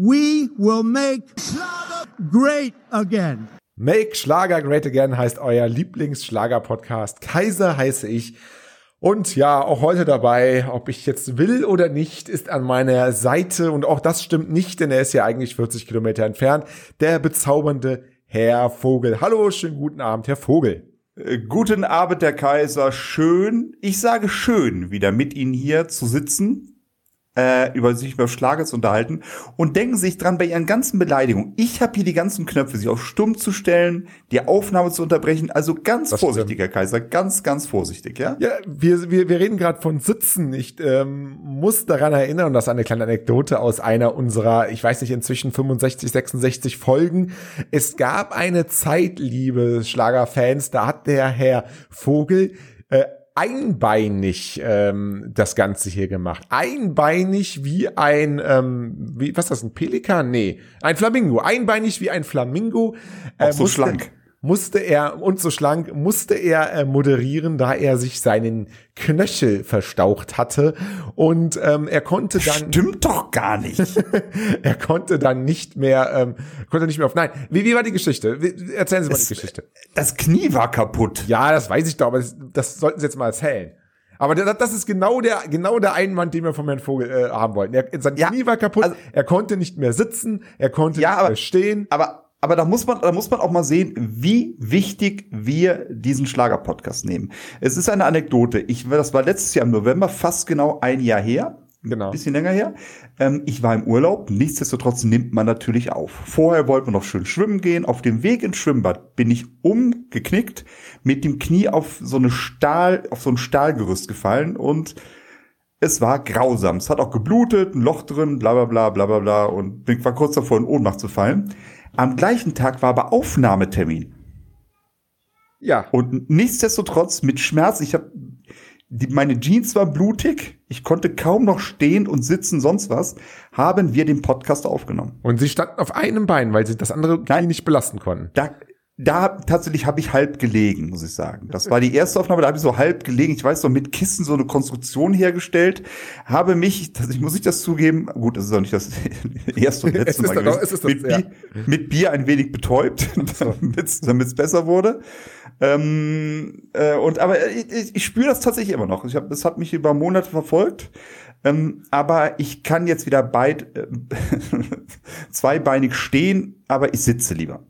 we will make Schlager great again. Make Schlager Great Again heißt euer Lieblingsschlager-Podcast. Kaiser heiße ich. Und ja, auch heute dabei, ob ich jetzt will oder nicht, ist an meiner Seite, und auch das stimmt nicht, denn er ist ja eigentlich 40 Kilometer entfernt, der bezaubernde Herr Vogel. Hallo, schönen guten Abend, Herr Vogel. Äh, guten Abend, Herr Kaiser. Schön, ich sage schön, wieder mit Ihnen hier zu sitzen äh, über sich über Schlager zu unterhalten und denken sich dran bei ihren ganzen Beleidigungen. Ich habe hier die ganzen Knöpfe, sich auf stumm zu stellen, die Aufnahme zu unterbrechen. Also ganz Das vorsichtig, Herr Kaiser, ganz, ganz vorsichtig, ja? Ja, wir, wir, wir reden gerade von Sitzen. Ich ähm, muss daran erinnern, und das ist eine kleine Anekdote aus einer unserer, ich weiß nicht, inzwischen 65, 66 Folgen. Es gab eine Zeit, liebe Schlagerfans, da hat der Herr Vogel einbeinig ähm, das Ganze hier gemacht. Einbeinig wie ein, ähm, wie, was ist das, ein Pelikan? Nee, ein Flamingo. Einbeinig wie ein Flamingo. Auch so musste- schlank. Musste er und so schlank musste er äh, moderieren, da er sich seinen Knöchel verstaucht hatte und ähm, er konnte dann Stimmt doch gar nicht. er konnte dann nicht mehr ähm, konnte nicht mehr auf nein wie, wie war die Geschichte Wie- erzählen Sie mal die Geschichte Das Knie war kaputt. ja das weiß ich doch aber das, das sollten Sie jetzt mal erzählen aber das, ist genau der genau der Einwand, den wir vom Herrn Vogel äh, haben wollten. Er, sein Ja, Knie war kaputt, also- er konnte nicht mehr sitzen, er konnte Ja, nicht aber- mehr stehen. Aber, aber da muss man, da muss man auch mal sehen, wie wichtig wir diesen Schlager-Podcast nehmen. Es ist eine Anekdote. Ich, das war letztes Jahr im November, fast genau ein Jahr her. Genau. Bisschen länger her. Ähm, ich war im Urlaub. Nichtsdestotrotz nimmt man natürlich auf. Vorher wollten wir noch schön schwimmen gehen. Auf dem Weg ins Schwimmbad bin ich umgeknickt, mit dem Knie auf so eine Stahl, auf so ein Stahlgerüst gefallen und es war grausam. Es hat auch geblutet, ein Loch drin, bla bla bla bla bla bla und bin war kurz davor in Ohnmacht zu fallen. Am gleichen Tag war aber Aufnahmetermin. Ja. Und nichtsdestotrotz mit Schmerz, ich habe meine Jeans war blutig, ich konnte kaum noch stehen und sitzen, sonst was, haben wir den Podcast aufgenommen. Und sie standen auf einem Bein, weil sie das andere Nein. nicht belasten konnten. Da, da tatsächlich habe ich halb gelegen, muss ich sagen. Das war die erste Aufnahme, da habe ich so halb gelegen. Ich weiß noch, mit Kissen so eine Konstruktion hergestellt, habe mich, das, ich muss ich das zugeben, gut, das ist auch nicht das erste und letzte Mal gewesen, auch- es ist das, mit, ja. Bier, mit Bier ein wenig betäubt, damit es besser wurde. Ähm, äh, und aber ich, ich, ich spüre das tatsächlich immer noch. Ich hab, das hat mich über Monate verfolgt. Ähm, aber ich kann jetzt wieder beid, äh, zweibeinig stehen, aber ich sitze lieber.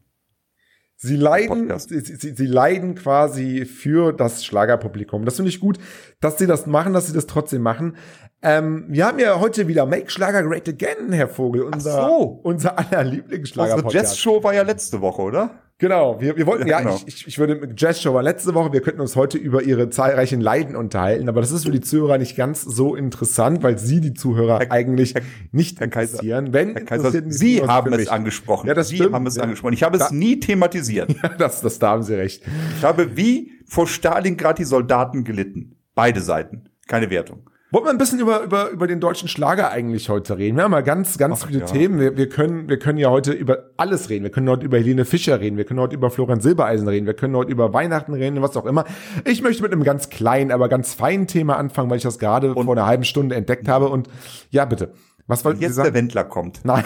Sie leiden, sie, sie, sie leiden quasi für das Schlagerpublikum. Das finde ich gut, dass sie das machen, dass sie das trotzdem machen. Ähm, wir haben ja heute wieder Make Schlager Great Again, Herr Vogel, unser, so. unser aller Unsere Lieblingsschlager-Podcast. Jazz-Show war ja letzte Woche, oder? Genau, wir, wir wollten, ja, Ja, genau. ich, ich, ich würde mit Jazz-Show war letzte Woche, wir könnten uns heute über ihre zahlreichen Leiden unterhalten, aber das ist für die Zuhörer nicht ganz so interessant, weil sie die Zuhörer Herr- eigentlich Herr- nicht Herr Kaiser, interessieren. Wenn Herr Kaiser, Sie haben es angesprochen. Ja, das Sie stimmt. haben es Ja. angesprochen. Ich habe es Da- nie thematisiert. Das, das, da haben Sie recht. Ich habe wie vor Stalingrad die Soldaten gelitten. Beide Seiten. Keine Wertung. Wollen wir ein bisschen über, über, über den deutschen Schlager eigentlich heute reden? Wir haben mal ganz, ganz Ach, viele ja. Themen. Wir, wir, können, wir können ja heute über alles reden. Wir können heute über Helene Fischer reden. Wir können heute über Florian Silbereisen reden. Wir können heute über Weihnachten reden, was auch immer. Ich möchte mit einem ganz kleinen, aber ganz feinen Thema anfangen, weil ich das gerade vor einer halben Stunde entdeckt habe. Und ja, bitte. Was wollten Sie Jetzt der? Wendler kommt. Nein.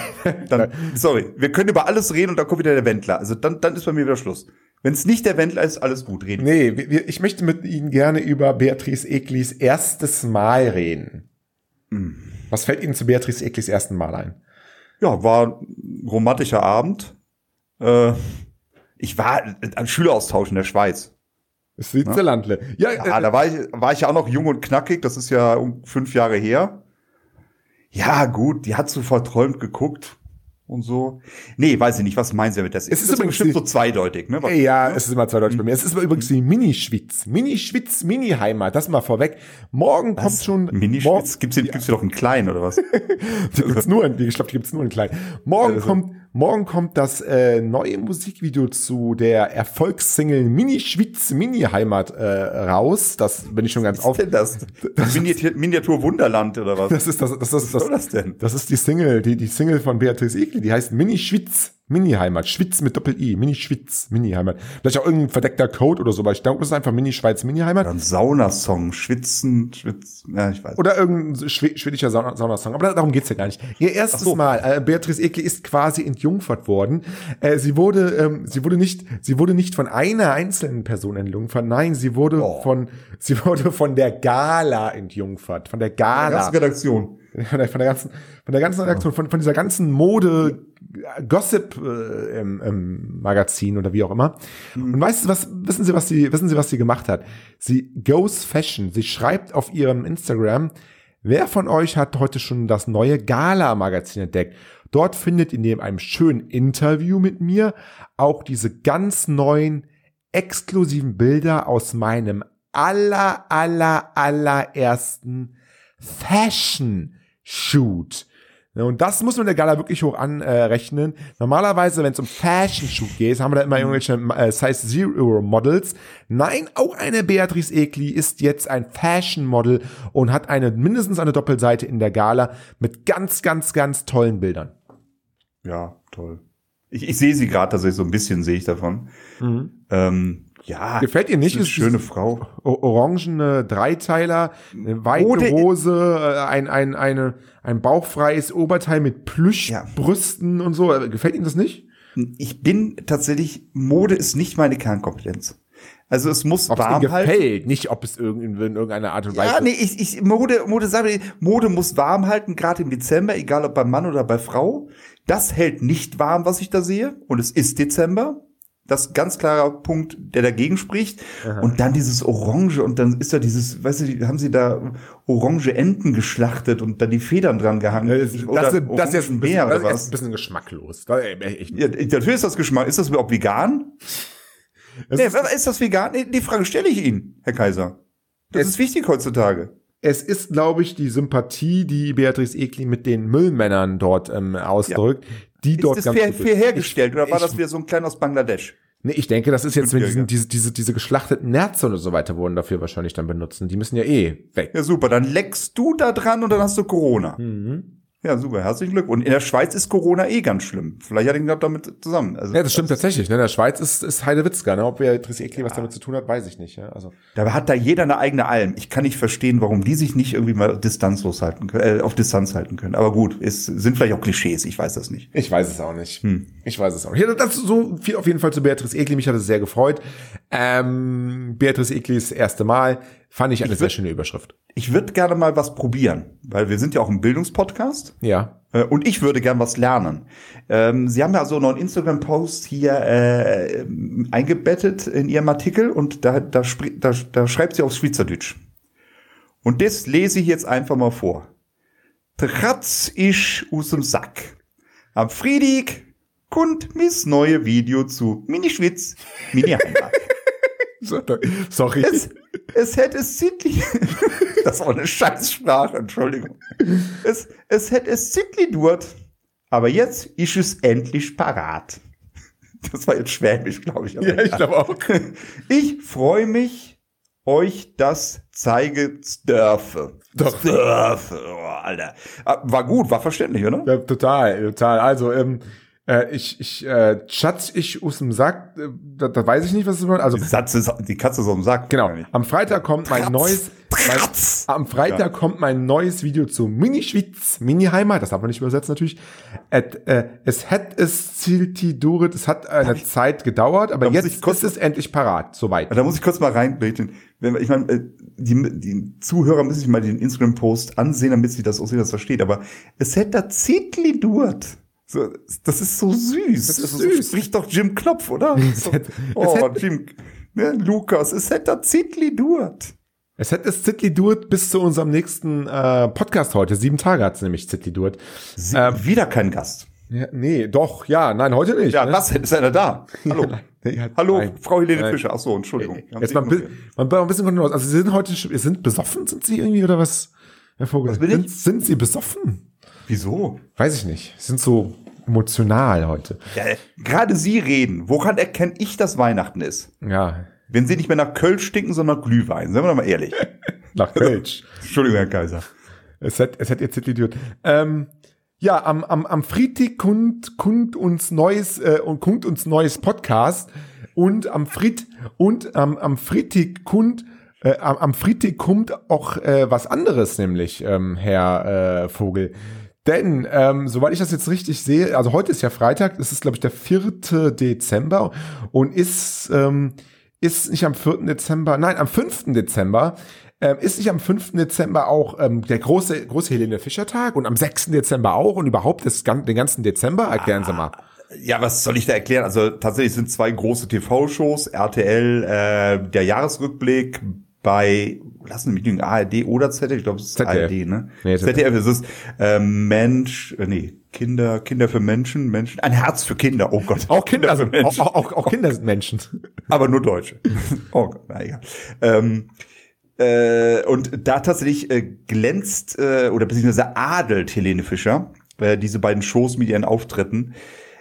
Dann, sorry, wir können über alles reden und dann kommt wieder der Wendler. Also dann, dann ist bei mir wieder Schluss. Wenn es nicht der Wendler ist, alles gut reden. Nee, wir, ich möchte mit Ihnen gerne über Beatrice Eglis erstes Mal reden. Hm. Was fällt Ihnen zu Beatrice Eglis ersten Mal ein? Ja, war ein romantischer Abend. Äh, ich war ein Schüleraustausch in der Schweiz. Switzerlandle. Ja, Ja, äh, da war ich, war ich ja auch noch jung und knackig, das ist ja um fünf Jahre her. Ja, gut, die hat so verträumt geguckt und so. Nee, weiß ich nicht, was meinen Sie damit? Das Es ist das übrigens bestimmt so zweideutig, ne? Was- Ja, es ist immer zweideutig bei mir. Es ist übrigens die Mini-Schwitz. Mini-Schwitz, Mini-Heimat. Das mal vorweg. Morgen kommt schon. Minischwitz? Gibt's hier, gibt's hier doch einen kleinen, oder was? Die gibt's nur in, ich glaube, die gibt's nur in klein. Morgen Also- kommt, morgen kommt das äh, neue Musikvideo zu der Erfolgssingle Mini Schwitz Mini Heimat äh, raus. Das bin ich schon ganz Was auf. ist denn das? das Miniatur, Miniatur Wunderland, oder was? Das ist das, das, das, Was soll das, das denn? das ist die Single, die, die Single von Beatrice Egli, die heißt Mini Schwitz. Mini-Heimat. Schwitz mit Doppel-I. Mini-Schwitz. Mini-Heimat. Vielleicht auch irgendein verdeckter Code oder so, aber ich glaube, das ist einfach Mini-Schweiz, Mini-Heimat. Ein Saunasong, Schwitzen, Schwitzen, ja, ich weiß. Oder irgendein schw schwedischer Sauna Saunasong. Aber darum geht's ja gar nicht. Ihr erstes so. Mal, äh, Beatrice Egli ist quasi entjungfert worden. Äh, sie wurde, ähm, sie wurde nicht, sie wurde nicht von einer einzelnen Person entjungfert. Nein, sie wurde Oh. von, sie wurde von der Gala entjungfert. Von der Gala. Redaktion. von der, von der ganzen, von der ganzen Redaktion, von, von dieser ganzen Mode, Gossip äh, Magazin oder wie auch immer. Und weißt du was, wissen Sie, was sie, wissen Sie, was sie gemacht hat? Sie goes Fashion. Sie schreibt auf ihrem Instagram, wer von euch hat heute schon das neue Gala Magazin entdeckt? Dort findet ihr neben einem schönen Interview mit mir auch diese ganz neuen exklusiven Bilder aus meinem aller, aller, allerersten Fashion Shoot. Ja, Und das muss man der Gala wirklich hoch anrechnen. Normalerweise, wenn es um Fashion Shoot geht, haben wir da immer irgendwelche äh, Size Zero Models. Nein, auch eine Beatrice Egli ist jetzt ein Fashion Model und hat eine mindestens eine Doppelseite in der Gala mit ganz, ganz, ganz tollen Bildern. Ja, toll. Ich, ich sehe sie gerade tatsächlich, so ein bisschen sehe ich davon. Ähm, ja. Gefällt ihr nicht? Ist eine schöne Frau. orangene Dreiteiler, eine weite Hose, äh, ein, ein, eine, ein bauchfreies Oberteil mit Plüschbrüsten und so. Gefällt Ihnen das nicht? Ich bin tatsächlich, Mode ist nicht meine Kernkompetenz. Also es muss Ob warm halten. gefällt, nicht ob es irgend- in irgendeiner Art und Weise. Ja, nee, ich, ich, Mode, Mode, sag ich, Mode muss warm halten, gerade im Dezember, egal ob bei Mann oder bei Frau. Das hält nicht warm, was ich da sehe. Und es ist Dezember. Das ist ganz klarer Punkt, der dagegen spricht. Und dann dieses Orange und dann ist da dieses, weißt du, haben sie da orange Enten geschlachtet und dann die Federn dran gehangen. Äh, Das, Oder das, das, das ist jetzt ein bisschen, das oder ist was? ein bisschen geschmacklos. Da, äh, echt. Ja, natürlich ist das Geschmack. Ist das überhaupt vegan? Das Nee, ist, ist das vegan? Nee, die Frage stelle ich Ihnen, Herr Kaiser. Das Es- ist wichtig heutzutage. es ist, glaube ich, die Sympathie, die Beatrice Egli mit den Müllmännern dort ähm, ausdrückt, die dort Ist das ganz fair, fair hergestellt oder war ich- das wieder so ein kleiner aus Bangladesch? Nee, ich denke, das ist jetzt, wenn Fünfjähriger. diesen, diese, diese, diese geschlachteten Nerze und so weiter wurden dafür wahrscheinlich dann benutzen. Die müssen ja eh weg. Ja, super. Dann leckst du da dran und dann hast du Corona. Mhm. Ja, super. Herzlichen Glückwunsch. Und in der Schweiz ist Corona eh ganz schlimm. Vielleicht hat ihn das damit zusammen. Also, Ja, das stimmt tatsächlich. Ne? In der Schweiz ist, ist Heidewitzka. Ne? Ob Beatrice Egli was damit zu tun hat, weiß ich nicht. Ja? Also, Dabei hat da jeder eine eigene Alm. Ich kann nicht verstehen, warum die sich nicht irgendwie mal distanzlos halten können, äh, auf Distanz halten können. Aber gut, es sind vielleicht auch Klischees. Ich weiß das nicht. ich weiß es auch nicht. Ich weiß es auch nicht. Ja, das so viel auf jeden Fall zu Beatrice Egli. Mich hat es sehr gefreut. Ähm, Beatrice Eglis erste Mal fand ich eine sehr schöne Überschrift. Ich würde gerne mal was probieren, weil wir sind ja auch ein Bildungspodcast. Ja. Äh, Und ich würde gern was lernen. Ähm, Sie haben ja so noch einen Instagram-Post hier äh, eingebettet in Ihrem Artikel und da, da, da, da schreibt sie auf Schweizerdeutsch. Und das lese ich jetzt einfach mal vor. Tratz ich aus dem Sack. Am Freitag kommt mis neue Video zu Mini-Schwitz, Mini-Heimat. Sorry. Es, es hätte es zittli. Das war eine Scheißsprache, Entschuldigung. Es, es hätte es zittli durt. Aber jetzt ist es endlich parat. Das war jetzt Schwäbisch, glaube ich. ja, ich glaube auch. Ich freue mich, euch das zeige dürfe. Doch. Dürfe, oh, Alter. Ah, War gut, war verständlich, oder? Ja, total, total. Also, ähm, äh, ich, ich, äh, Schatz, ich aus dem Sack, äh, da, da weiß ich nicht, was es bedeutet. Also, Die, Satz ist, die Katze ist auf dem Sack. genau. Am Freitag kommt mein Tratz, neues, mein, am Freitag Ja. kommt mein neues Video zu Mini-Schwitz, Mini-Heimat, das darf man nicht übersetzen natürlich. Et, äh, es hat es zilti duret, es hat eine Zeit gedauert, aber jetzt ich kurz- ist es endlich parat, soweit. Da muss ich kurz mal reinbeten. Wenn, ich meine, äh, die, die Zuhörer müssen sich mal den Instagram-Post ansehen, damit sie das auch sehen, das versteht. Aber es hätte da Zitli durt. So, das ist so süß. Das ist süß. Spricht doch Jim Knopf, oder? So, hätte- oh, hätte- Jim, ne, Lukas, es hätte Zitli durt. Es hat es Zitli Durt bis zu unserem nächsten äh, Podcast heute. Sieben Tage hat es nämlich Zitli Durt. Sie, Ähm, wieder kein Gast. Ja, nee, doch, ja, nein, heute nicht. Ja, ne? was? Ist einer da? Hallo. Hat- Hallo, nein. Frau Helene Nein. Fischer. Ach so, Entschuldigung. Haben Jetzt Sie mal ein, bisschen Kontenance. Also Sie sind heute, Sie sind besoffen, sind Sie irgendwie oder was? Herr Vogel, Was sind, sind Sie besoffen? Wieso? Weiß ich nicht. Sind so emotional heute. Ja, gerade Sie reden. Woran erkenne ich, dass Weihnachten ist? Ja, Wenn Sie nicht mehr nach Köln stinken, sondern nach Glühwein. Seien wir doch mal ehrlich. nach Kölsch. Entschuldigung, Herr Kaiser. es hat, es hat Zitli Durt. Ähm, Ja, am, am, am Freitag kund, kund uns neues äh, und kund uns neues Podcast und am Frit und am, am Freitag kund äh, am, am Freitag kommt auch äh, was anderes, nämlich ähm, Herr äh, Vogel. Denn, ähm, soweit ich das jetzt richtig sehe, also heute ist ja Freitag, es ist, glaube ich, der 4. Dezember und ist, ähm, ist nicht am 4. Dezember, nein, am 5. Dezember ähm, ist nicht am 5. Dezember auch ähm, der große, große Helene Fischer Tag und am 6. Dezember auch und überhaupt das, den ganzen Dezember? Erklären Sie mal. Ja, was soll ich da erklären? Also tatsächlich sind zwei große TV-Shows, RTL, äh, der Jahresrückblick bei, lassen Sie mich lügen, ARD oder ZDF, ich glaube es ist ZDF. ARD, ne? Nee, ZDF. ZDF ist es, äh, Mensch, äh, nee, Kinder, Kinder für Menschen, Menschen, ein Herz für Kinder, oh Gott. Auch Kinder, also, für Menschen. auch, auch, auch Kinder sind Menschen. aber nur Deutsche. oh Gott, na egal. Ähm, äh, und da tatsächlich äh, glänzt äh, oder beziehungsweise adelt Helene Fischer äh, diese beiden Shows mit ihren Auftritten.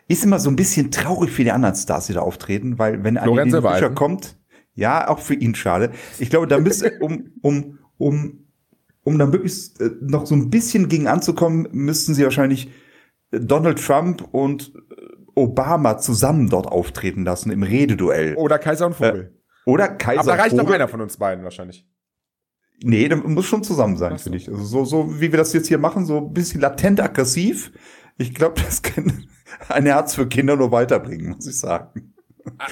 Ist immer so ein bisschen traurig für die anderen Stars, die da auftreten, weil wenn Lorenz Helene Fischer Silbereisen. kommt, ja, auch für ihn schade. Ich glaube, da müsste, um, um, um, um dann wirklich äh, noch so ein bisschen gegen anzukommen, müssten sie wahrscheinlich Donald Trump und äh, Obama zusammen dort auftreten lassen im Rededuell. Oder Kaiser und Vogel. Oder Kaiser Aber da reicht doch Vogel. einer von uns beiden wahrscheinlich. Nee, der muss schon zusammen sein, finde ich. Also so, so wie wir das jetzt hier machen, so ein bisschen latent aggressiv. Ich glaube, das kann ein Herz für Kinder nur weiterbringen, muss ich sagen.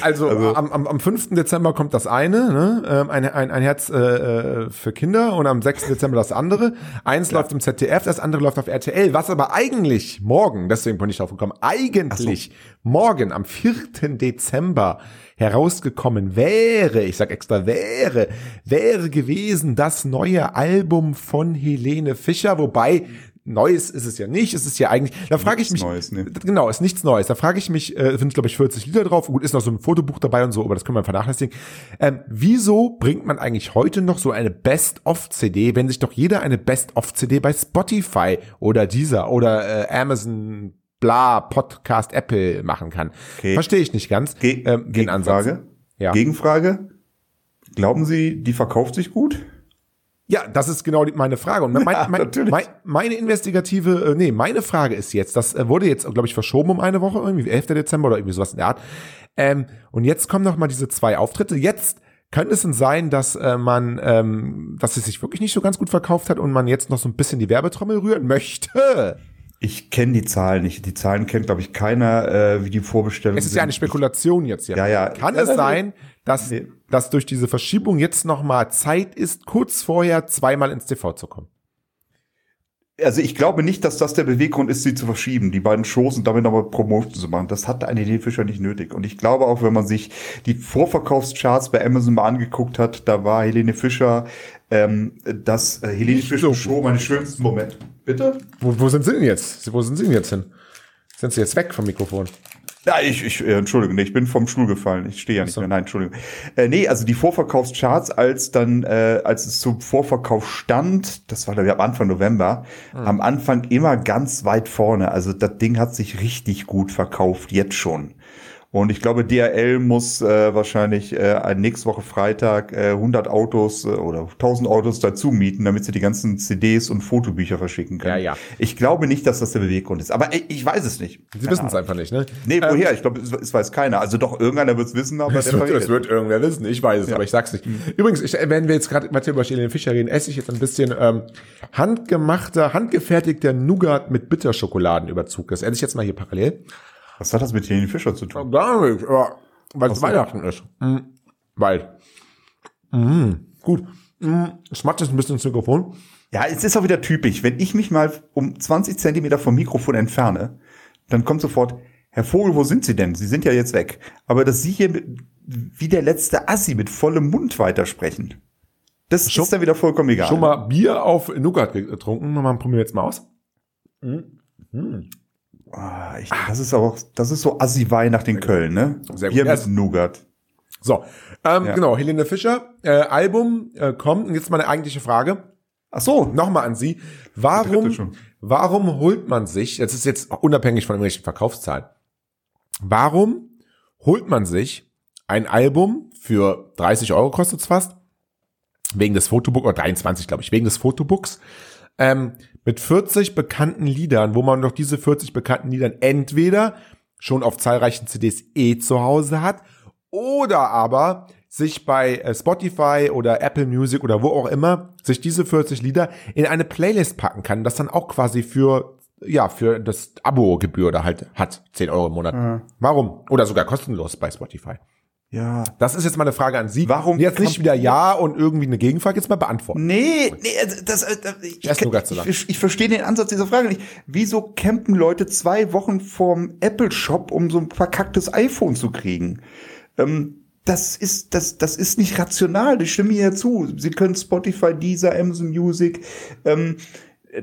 Also, Also- am, am, am 5. Dezember kommt das eine, ne? ähm, ein, ein, ein Herz äh, äh, für Kinder und am 6. Dezember das andere. Eins läuft im ZDF, das andere läuft auf RTL. Was aber eigentlich morgen, deswegen bin ich drauf gekommen, eigentlich morgen am 4. Dezember herausgekommen wäre, ich sag extra wäre, wäre gewesen das neue Album von Helene Fischer, wobei Neues ist es ja nicht, es ist ja eigentlich, da frage ich mich, Neues, ne? genau, ist nichts Neues. Da frage ich mich, äh, sind glaube ich 40 Lieder drauf, gut, ist noch so ein Fotobuch dabei und so, aber das können wir vernachlässigen. Ähm, wieso bringt man eigentlich heute noch so eine Best-of-CD, wenn sich doch jeder eine Best-of-CD bei Spotify oder dieser oder äh, Amazon bla Podcast Apple machen kann? Okay. Verstehe ich nicht ganz. Ge ähm, den Ansatz. Gegenfrage. Ja. Gegenfrage. Glauben Sie, die verkauft sich gut? Ja, das ist genau die, meine Frage. Und mein, Ja, mein, mein, meine investigative, äh, nee, meine Frage ist jetzt, das äh, wurde jetzt, glaube ich, verschoben um eine Woche, irgendwie 11. Dezember oder irgendwie sowas in der Art. Ähm, und jetzt kommen noch mal diese zwei Auftritte. Jetzt könnte es denn sein, dass äh, man, ähm, dass es sich wirklich nicht so ganz gut verkauft hat und man jetzt noch so ein bisschen die Werbetrommel rühren möchte? Ich kenne die Zahlen nicht. Die Zahlen kennt, glaube ich, keiner, äh, wie die Vorbestellungen Es ist ja eine Spekulation jetzt hier. Ja, ja. Kann Ja, es ja, sein, dass, Nee. dass durch diese Verschiebung jetzt noch mal Zeit ist, kurz vorher zweimal ins TV zu kommen? Also ich glaube nicht, dass das der Beweggrund ist, sie zu verschieben, die beiden Shows und damit nochmal Promotion zu machen. Das hat eine Helene Fischer nicht nötig. Und ich glaube auch, wenn man sich die Vorverkaufscharts bei Amazon mal angeguckt hat, da war Helene Fischer ähm, das äh, Helene Fischer so. Show meine schönsten Momente. Bitte? Wo, wo sind Sie denn jetzt? Wo sind Sie denn jetzt hin? Sind Sie jetzt weg vom Mikrofon? Ja, ich, ich äh, Entschuldigung, nee, ich bin vom Stuhl gefallen. Ich stehe ja nicht so. mehr. Nein, Entschuldigung. Äh, nee, also die Vorverkaufscharts, als dann, äh, als es zum Vorverkauf stand, das war glaube ich am Anfang November, am Anfang immer ganz weit vorne. Also das Ding hat sich richtig gut verkauft, jetzt schon. Und ich glaube, DRL muss äh, wahrscheinlich äh, nächste Woche Freitag äh, 100 Autos äh, oder 1000 Autos dazu mieten, damit sie die ganzen CDs und Fotobücher verschicken können. Ja, ja. Ich glaube nicht, dass das der Beweggrund ist. Aber ich, ich weiß es nicht. Sie wissen es einfach nicht, ne? Nee, woher? ich glaube, es, es weiß keiner. Also doch, irgendeiner wird es wissen, aber Das der wird, das wird irgendwer wissen, ich weiß es, aber ich sag's nicht. Übrigens, ich, wenn wir jetzt gerade Matthias über Helene Fischer reden, esse ich jetzt ein bisschen ähm, handgemachter, handgefertigter Nougat mit Bitterschokoladenüberzug. Das esse ich jetzt mal hier parallel. Was hat das mit Helene Fischer zu tun? Gar nicht, aber weil es. Weihnachten ist. Mhm. Weil. Mhm. Gut. Mhm. Schmatzt ein bisschen ins Mikrofon. Ja, es ist auch wieder typisch. Wenn ich mich mal um 20 Zentimeter vom Mikrofon entferne, dann kommt sofort, Herr Vogel, wo sind Sie denn? Sie sind ja jetzt weg. Aber dass Sie hier mit, wie der letzte Assi mit vollem Mund weitersprechen, das Schon- ist dann wieder vollkommen egal. Schon mal Bier auf Nougat getrunken. Nochmal probieren wir jetzt mal aus. Ah, ich, das ist auch, das ist so Assi-Weih nach den Köln, ne? Sehr gut. Bier mit Nougat. So, ähm, Ja. genau, Helene Fischer, äh, Album äh, kommt. Und jetzt meine eigentliche Frage. Ach so. Nochmal an Sie. Warum, warum holt man sich, das ist jetzt unabhängig von irgendwelchen Verkaufszahlen, warum holt man sich ein Album für 30 Euro kostet's fast, wegen des Fotobooks, oder 23 glaube ich, wegen des Fotobooks, ähm, mit 40 bekannten Liedern, wo man doch diese 40 bekannten Liedern entweder schon auf zahlreichen CDs eh zu Hause hat oder aber sich bei äh, Spotify oder Apple Music oder wo auch immer sich diese 40 Lieder in eine Playlist packen kann, das dann auch quasi für ja, für das Abo-Gebühr da halt hat, 10 Euro im Monat. Ja. Warum? Oder sogar kostenlos bei Spotify. Ja. Das ist jetzt mal eine Frage an Sie. Warum jetzt nicht wieder Ja und irgendwie eine Gegenfrage jetzt mal beantworten. Nee, nee, also das, das äh, ich, ich, ich, ich, ich verstehe den Ansatz dieser Frage nicht. Wieso campen Leute zwei Wochen vorm Apple Shop, um so ein verkacktes iPhone zu kriegen? Ähm, das ist, das, das ist nicht rational. Ich stimme hier zu. Sie können Spotify, Deezer, Amazon Music, ähm,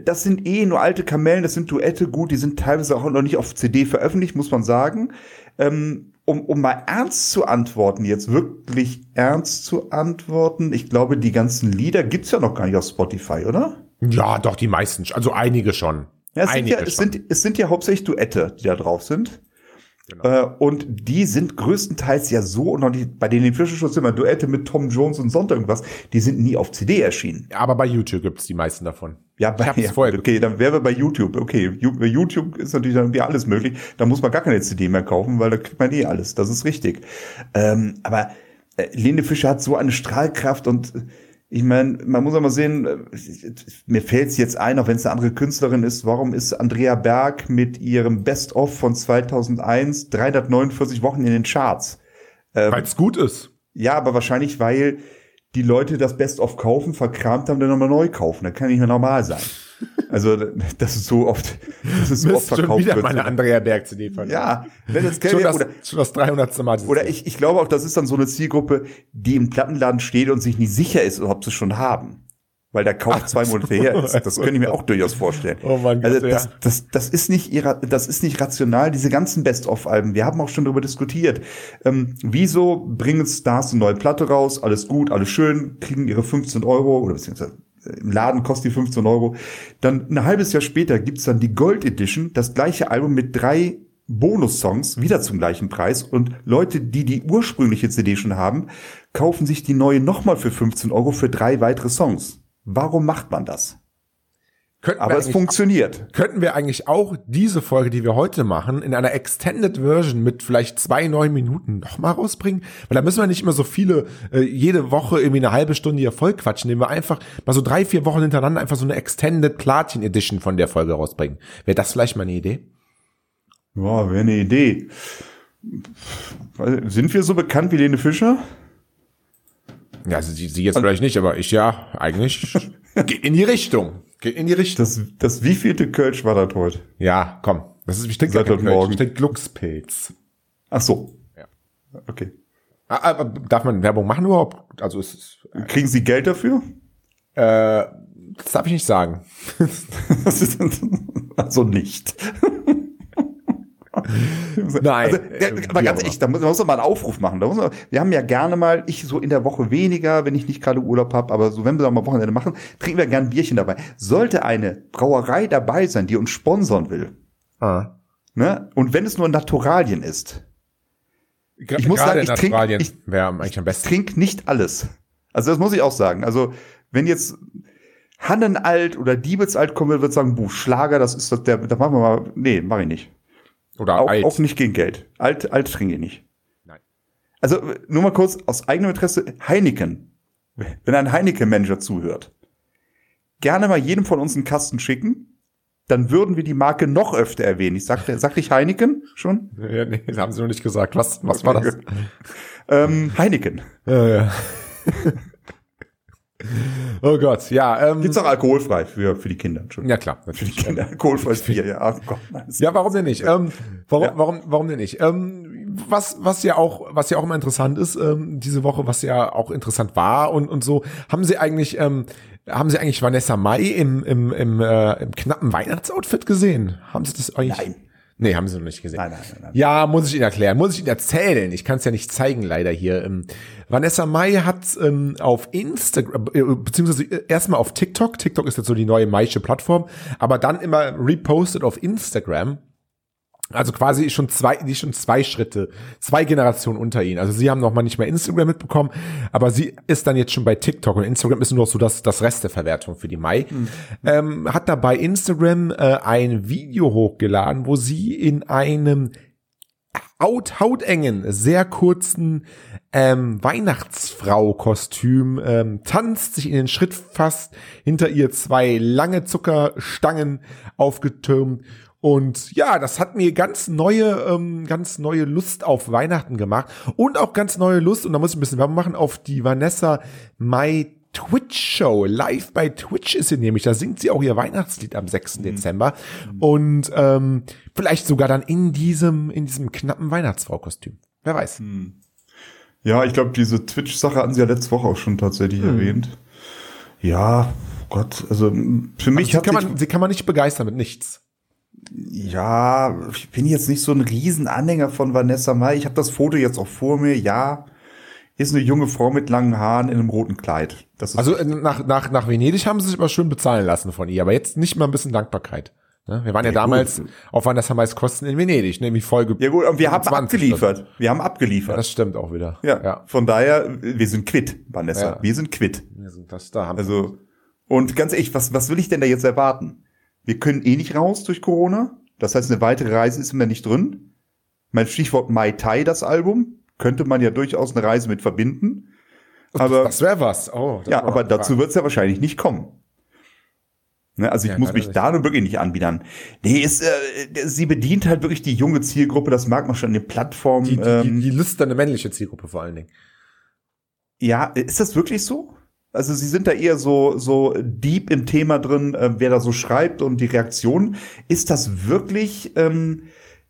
das sind eh nur alte Kamellen, das sind Duette, gut, die sind teilweise auch noch nicht auf CD veröffentlicht, muss man sagen. Ähm, um, um mal ernst zu antworten, jetzt wirklich ernst zu antworten, ich glaube, die ganzen Lieder gibt's ja noch gar nicht auf Spotify, oder? Ja, doch, die meisten, also einige schon. Ja, es, einige sind, ja, es, sind, es sind ja hauptsächlich Duette, die da drauf sind. Genau. Äh, und die sind größtenteils ja so, und noch die, bei denen Fischerschutz immer Duette mit Tom Jones und sonst irgendwas, die sind nie auf CD erschienen. Aber bei YouTube gibt's die meisten davon. Ja, bei, ja, okay, dann wäre bei YouTube. Okay, bei YouTube ist natürlich dann irgendwie alles möglich. Da muss man gar keine CD mehr kaufen, weil da kriegt man eh alles. Das ist richtig. Ähm, aber äh, Lene Fischer hat so eine Strahlkraft und ich meine, man muss auch mal sehen, mir fällt es jetzt ein, auch wenn es eine andere Künstlerin ist, warum ist Andrea Berg mit ihrem Best-of von 2001 349 Wochen in den Charts? Ähm, weil es gut ist. Ja, aber wahrscheinlich, weil die Leute das Best-of kaufen, verkramt haben, dann nochmal neu kaufen. Das kann nicht mehr normal sein. Also das ist so oft, das ist so oft verkauft schon wieder wird. meine Andrea Berg CD von. Ja, wenn das schon, oder, schon das 300. Mal. Oder ich, ich glaube auch, das ist dann so eine Zielgruppe, die im Plattenladen steht und sich nicht sicher ist, ob sie schon haben. Weil der Kauf zwei Monate her ist. Das könnte ich mir auch durchaus vorstellen. Oh mein Gott, also das, ja. das, das, ist nicht ihrer, das ist nicht rational. Diese ganzen Best-of-Alben, wir haben auch schon darüber diskutiert. Ähm, wieso bringen Stars eine neue Platte raus? Alles gut, alles schön, kriegen ihre 15 Euro oder beziehungsweise im Laden kostet die 15 Euro. Dann ein halbes Jahr später gibt's dann die Gold Edition, das gleiche Album mit drei Bonus-Songs, wieder zum gleichen Preis. Und Leute, die die ursprüngliche CD schon haben, kaufen sich die neue nochmal für 15 Euro für drei weitere Songs. Warum macht man das? Könnten Aber es funktioniert. Könnten wir eigentlich auch diese Folge, die wir heute machen, in einer Extended Version mit vielleicht zwei neun Minuten nochmal rausbringen? Weil da müssen wir nicht immer so viele, äh, jede Woche irgendwie eine halbe Stunde hier voll quatschen, indem wir einfach mal so drei, vier Wochen hintereinander einfach so eine Extended Platin Edition von der Folge rausbringen. Wäre das vielleicht mal eine Idee? Ja, wäre eine Idee. Sind wir so bekannt wie Lene Fischer? Ja, also sie, sie jetzt vielleicht nicht, aber ich ja, eigentlich geht in die Richtung. Geht in die Richtung. Das, das wievielte Kölsch war das heute? Ja, komm. Das ist bestimmt Seit heute Morgen. Bestimmt Glückspilz. Ach so. Ja. Okay. Ah, aber darf man Werbung machen überhaupt? Also ist es. Äh, Kriegen Sie Geld dafür? Äh, das darf ich nicht sagen. also nicht. Nein. Also, der, äh, aber ganz echt, da muss, da muss man mal einen Aufruf machen. Da muss man, wir haben ja gerne mal, ich so in der Woche weniger, wenn ich nicht gerade Urlaub habe, aber so, wenn wir da mal Wochenende machen, trinken wir gern ein Bierchen dabei. Sollte eine Brauerei dabei sein, die uns sponsern will, ah. ne? und wenn es nur Naturalien ist, ich muss sagen, ich trinke ich, eigentlich am besten. trink nicht alles. Also das muss ich auch sagen. Also wenn jetzt Hannenalt oder Diebelsalt kommen wird, wird sagen, Buch, Schlager, das ist das, der, da machen wir mal, nee, mach ich nicht. Oder auch, alt. auch nicht gegen Geld. Alt, alt trinke ich nicht. Nein. Also nur mal kurz aus eigenem Interesse, Heineken. Wenn ein Heineken-Manager zuhört, gerne mal jedem von uns einen Kasten schicken, dann würden wir die Marke noch öfter erwähnen. Ich sagte, sagte ich Heineken schon? Ja, nee, das haben sie noch nicht gesagt. Was, was war das? ähm, Heineken. Ja, ja. Oh Gott, ja. Ähm, Gibt's auch alkoholfrei für, für die Kinder. Ja, klar. Natürlich. Für die Kinder alkoholfreies Bier, ja. Oh Gott, ja, warum denn nicht? Ähm, warum, ja. warum, warum denn nicht? Ähm, was, was ja auch, was ja auch immer interessant ist, ähm, diese Woche, was ja auch interessant war und, und so, haben sie eigentlich, ähm, haben sie eigentlich Vanessa Mai im, im, im, äh, im knappen Weihnachtsoutfit gesehen? Haben sie das eigentlich? Nein. Nee, haben sie noch nicht gesehen. Nein, nein, nein, nein. Ja, muss ich Ihnen erklären, muss ich Ihnen erzählen. Ich kann es ja nicht zeigen, leider hier. Ähm, Vanessa Mai hat ähm, auf Instagram, äh, beziehungsweise äh, erstmal auf TikTok, TikTok ist jetzt so die neue Maische Plattform, aber dann immer repostet auf Instagram Also quasi schon zwei, die schon zwei Schritte, zwei Generationen unter ihnen. Also sie haben noch mal nicht mehr Instagram mitbekommen, aber sie ist dann jetzt schon bei TikTok und Instagram ist nur noch so das, das Resteverwertung für die Mai. Mhm. Ähm, hat dabei Instagram äh, ein Video hochgeladen, wo sie in einem haut, hautengen, sehr kurzen ähm, Weihnachtsfrau-Kostüm ähm, tanzt, sich in den Schritt fasst, hinter ihr zwei lange Zuckerstangen aufgetürmt und ja, das hat mir ganz neue, ähm, ganz neue Lust auf Weihnachten gemacht und auch ganz neue Lust, und da muss ich ein bisschen Werbung machen, auf die Vanessa My Twitch-Show. Live bei Twitch ist sie nämlich. Da singt sie auch ihr Weihnachtslied am 6. Mhm. Dezember. Und ähm, vielleicht sogar dann in diesem, in diesem knappen Weihnachtsfrau-Kostüm. Wer weiß. Mhm. Ja, ich glaube, diese Twitch-Sache hatten sie ja letzte Woche auch schon tatsächlich mhm. erwähnt. Ja, Gott, also für mich also sie kann man, sie kann man nicht begeistern mit nichts ja, ich bin jetzt nicht so ein Riesenanhänger von Vanessa Mai. Ich habe das Foto jetzt auch vor mir. Ja, ist eine junge Frau mit langen Haaren in einem roten Kleid. also äh, nach, nach, nach Venedig haben sie sich aber schön bezahlen lassen von ihr, aber jetzt nicht mal ein bisschen Dankbarkeit. Ne? Wir waren ja, ja damals gut. auf Vanessa Mai's Kosten in Venedig, nämlich Folge. Ja gut, und wir haben abgeliefert. Wir haben abgeliefert. Ja, das stimmt auch wieder. Ja, ja. Von daher, wir sind quitt, Vanessa. Ja. Wir sind quitt. Wir sind das da. Haben also, und ganz ehrlich, was, was will ich denn da jetzt erwarten? Wir können eh nicht raus durch Corona. Das heißt, eine weitere Reise ist mir nicht drin. Mein Stichwort Mai Tai, das Album, könnte man ja durchaus eine Reise mit verbinden. Aber, das wäre was. Oh, ja, aber dazu wird es ja wahrscheinlich nicht kommen. Ne, also ich ja, muss mich da nun wirklich nicht anbiedern. Nee, ist, äh, sie bedient halt wirklich die junge Zielgruppe, das mag man schon in den Plattformen. Die, die, ähm, die lüsterne männliche Zielgruppe vor allen Dingen. Ja, ist das wirklich so? Also sie sind da eher so, so deep im Thema drin, äh, wer da so schreibt und die Reaktion. Ist das wirklich ähm,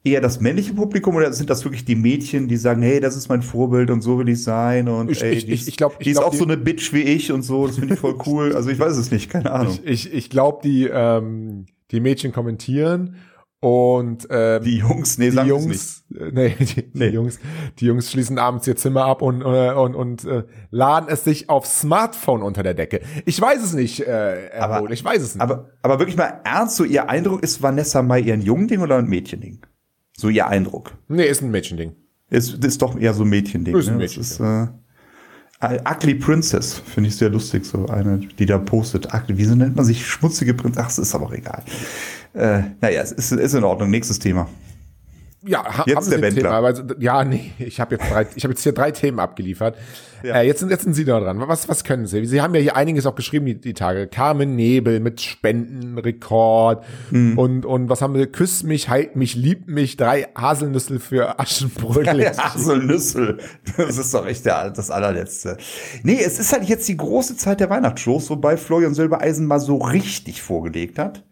eher das männliche Publikum oder sind das wirklich die Mädchen, die sagen, hey, das ist mein Vorbild und so will ich sein und ich, ey, ich, die, ich, ich glaub, die ist auch die, so eine Bitch wie ich und so, das finde ich voll cool. Also ich weiß es nicht, keine Ahnung. Ich, ich, ich glaube, die, ähm, die Mädchen kommentieren und ähm, die Jungs, nee, die Jungs, äh, nee, die, nee. die, Jungs, die Jungs schließen abends ihr Zimmer ab und äh, und und äh, laden es sich auf Smartphone unter der Decke. Ich weiß es nicht, äh, aber ich weiß es nicht. Aber aber wirklich mal ernst, so ihr Eindruck ist Vanessa Mai eher ein Jungending oder ein Mädchending? So ihr Eindruck? Nee, ist ein Mädchending. Ist ist doch eher so ein Mädchending. Ist ein ne? Mädchen, ist, äh, Ugly Princess finde ich sehr lustig, so eine, die da postet. Ugly, wieso nennt man sich schmutzige Prinzessin? Ach, es ist aber auch egal. Äh, naja, es ist, ist in Ordnung. Nächstes Thema. Ja, ha jetzt haben der Sie Thema, aber, ja, nee, ich habe jetzt drei, ich habe jetzt hier drei Themen abgeliefert. Ja. Äh, jetzt sind jetzt sind Sie da dran. Was was können Sie? Sie haben ja hier einiges auch geschrieben die, die Tage. Carmen Nebel mit Spendenrekord mhm. und und was haben wir? Küss mich, halt mich, lieb mich. Drei Haselnüssel für Aschenbrödel. Ja, Haselnüssel, das ist doch echt der, das allerletzte. Nee, es ist halt jetzt die große Zeit der Weihnachtsshows, wobei Florian Silbereisen mal so richtig vorgelegt hat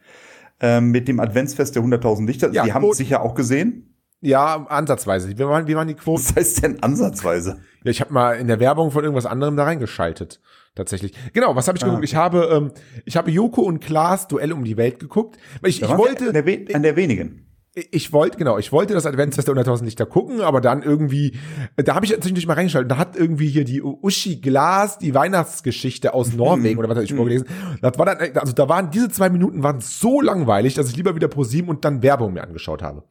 ähm, mit dem Adventsfest der 100.000 Lichter. Ja, Sie haben es sicher auch gesehen. Ja, ansatzweise. Wie waren, wie waren die Quoten? Was heißt denn ansatzweise? Ja, ich habe mal in der Werbung von irgendwas anderem da reingeschaltet. Tatsächlich. Genau, was habe ich ah, geguckt? Ich habe, ähm, ich habe Joko und Klaas Duell um die Welt geguckt. Ich, ich wollte. An der, an der wenigen ich wollte, genau, ich wollte das Adventsfest der 100.000 Lichter gucken, aber dann irgendwie, da habe ich natürlich mal reingeschaltet, da hat irgendwie hier die Uschi Glas, die Weihnachtsgeschichte aus mhm. Norwegen oder was habe ich vorgelesen. Das war dann, also da waren, diese zwei Minuten waren so langweilig, dass ich lieber wieder pro sieben und dann Werbung mir angeschaut habe.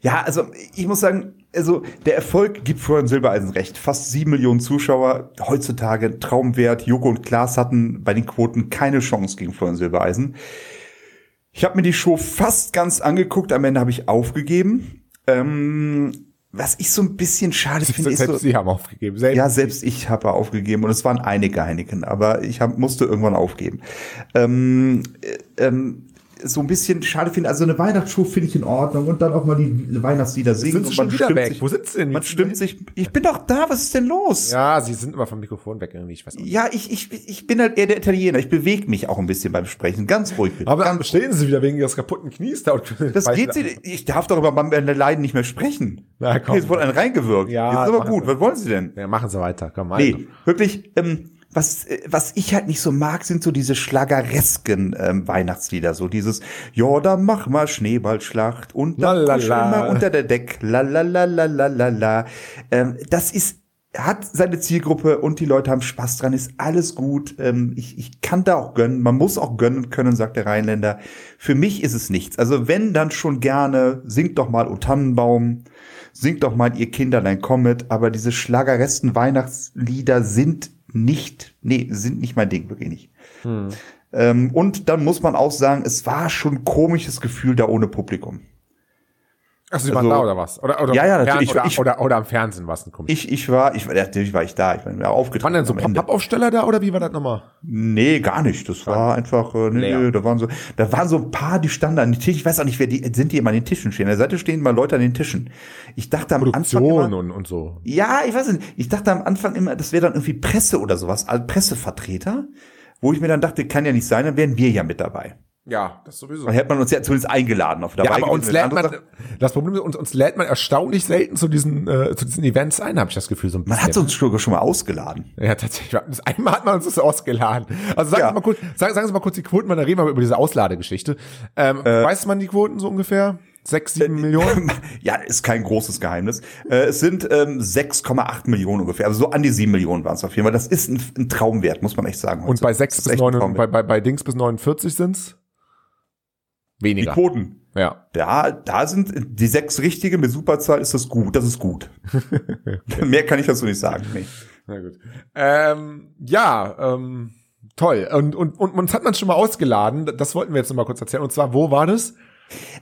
Ja, also ich muss sagen, also der Erfolg gibt Florian Silbereisen recht. Fast sieben Millionen Zuschauer, heutzutage Traumwert. Joko und Klaas hatten bei den Quoten keine Chance gegen Florian Silbereisen. Ich habe mir die Show fast ganz angeguckt, am Ende habe ich aufgegeben. Ähm, was ich so ein bisschen schade finde, ist selbst so, Sie haben aufgegeben. Selbst ja, selbst ich habe aufgegeben und es waren einige Heineken, aber ich hab, musste irgendwann aufgeben. Ähm, äh, ähm, so ein bisschen schade finde. Also eine Weihnachtsshow finde ich in Ordnung und dann auch mal die Weihnachtslieder singen. Sind und schon weg? Sich, Wo sind Sie denn? Man stimmt sich. Ich bin doch da. Was ist denn los? Ja, Sie sind immer vom Mikrofon weg irgendwie. Ich weiß nicht. Ja, ich, ich, ich bin halt eher der Italiener. Ich bewege mich auch ein bisschen beim Sprechen. Ganz ruhig. Bitte. Aber dann stehen Sie wieder wegen Ihres kaputten Knies da. das geht Sie. Ich darf doch über meinem Leiden nicht mehr sprechen. Na, komm. Jetzt wurde ein reingewirkt. Ja. Jetzt ist aber gut. Was wollen Sie denn? Ja, machen Sie weiter. Komm, mal. Nee, wirklich, ähm, was, äh, was ich halt nicht so mag, sind so diese schlageresken ähm, Weihnachtslieder. So dieses, ja, da mach mal Schneeballschlacht und da mal unter der Deck, la la la la la la la. Ähm, das ist hat seine Zielgruppe und die Leute haben Spaß dran, ist alles gut. Ähm, ich, ich kann da auch gönnen. Man muss auch gönnen können, sagt der Rheinländer. Für mich ist es nichts. Also wenn, dann schon gerne. Singt doch mal O Tannenbaum. Singt doch mal ihr Kinderlein Comet. Aber diese Schlagerresten Weihnachtslieder sind nicht, nee, sind nicht mein Ding, wirklich nicht. Hm. Ähm, und dann muss man auch sagen, es war schon ein komisches Gefühl da ohne Publikum. Ach, Sie waren also, da oder was? Oder, oder ja, ja, natürlich. Oder, ich, oder, oder, am Fernsehen war es ein komisch. Ich, ich war, ich, natürlich war ich da. Ich bin aufgetreten. Waren denn so Pappaufsteller da oder wie war das nochmal? Nee, gar nicht. Das war einfach, äh, nee, nee, da waren so, da waren so ein paar, die standen an den Tisch. Ich weiß auch nicht, wer die, sind die immer an den Tischen stehen. An der Seite stehen immer Leute an den Tischen. Ich dachte am Produktion Anfang immer, und, und so. Ja, ich weiß nicht. Ich dachte am Anfang immer, das wäre dann irgendwie Presse oder sowas, als Pressevertreter. Wo ich mir dann dachte, kann ja nicht sein, dann wären wir ja mit dabei. Ja, das sowieso. Dann hätte man uns ja zumindest eingeladen auf dabei. Ja, aber uns lädt man, das Problem ist, uns, uns lädt man erstaunlich selten zu diesen, äh, zu diesen Events ein, habe ich das Gefühl. So ein bisschen. Man hat uns schon, schon mal ausgeladen. Ja, tatsächlich. Einmal hat man uns das ausgeladen. Also sagen, ja. Sie, mal kurz, sagen, sagen Sie mal kurz die Quoten, weil dann reden wir über diese Ausladegeschichte. Ähm, äh, weiß man die Quoten so ungefähr? Sechs, sieben äh, Millionen? ja, ist kein großes Geheimnis. Äh, es sind ähm, 6,8 Millionen ungefähr. Also so an die sieben Millionen waren es auf jeden Fall. Das ist ein, ein Traumwert, muss man echt sagen. Und bei sechs bis neun, bei, bei, bei Dings bis 49 sind's? Weniger. Die Quoten. Ja. Da, da sind die sechs richtige mit Superzahl ist das gut. Das ist gut. okay. Mehr kann ich dazu nicht sagen. Nee. Na gut. Ähm, ja, ähm, toll. Und, und, und uns hat man schon mal ausgeladen. Das wollten wir jetzt noch mal kurz erzählen. Und zwar, wo war das?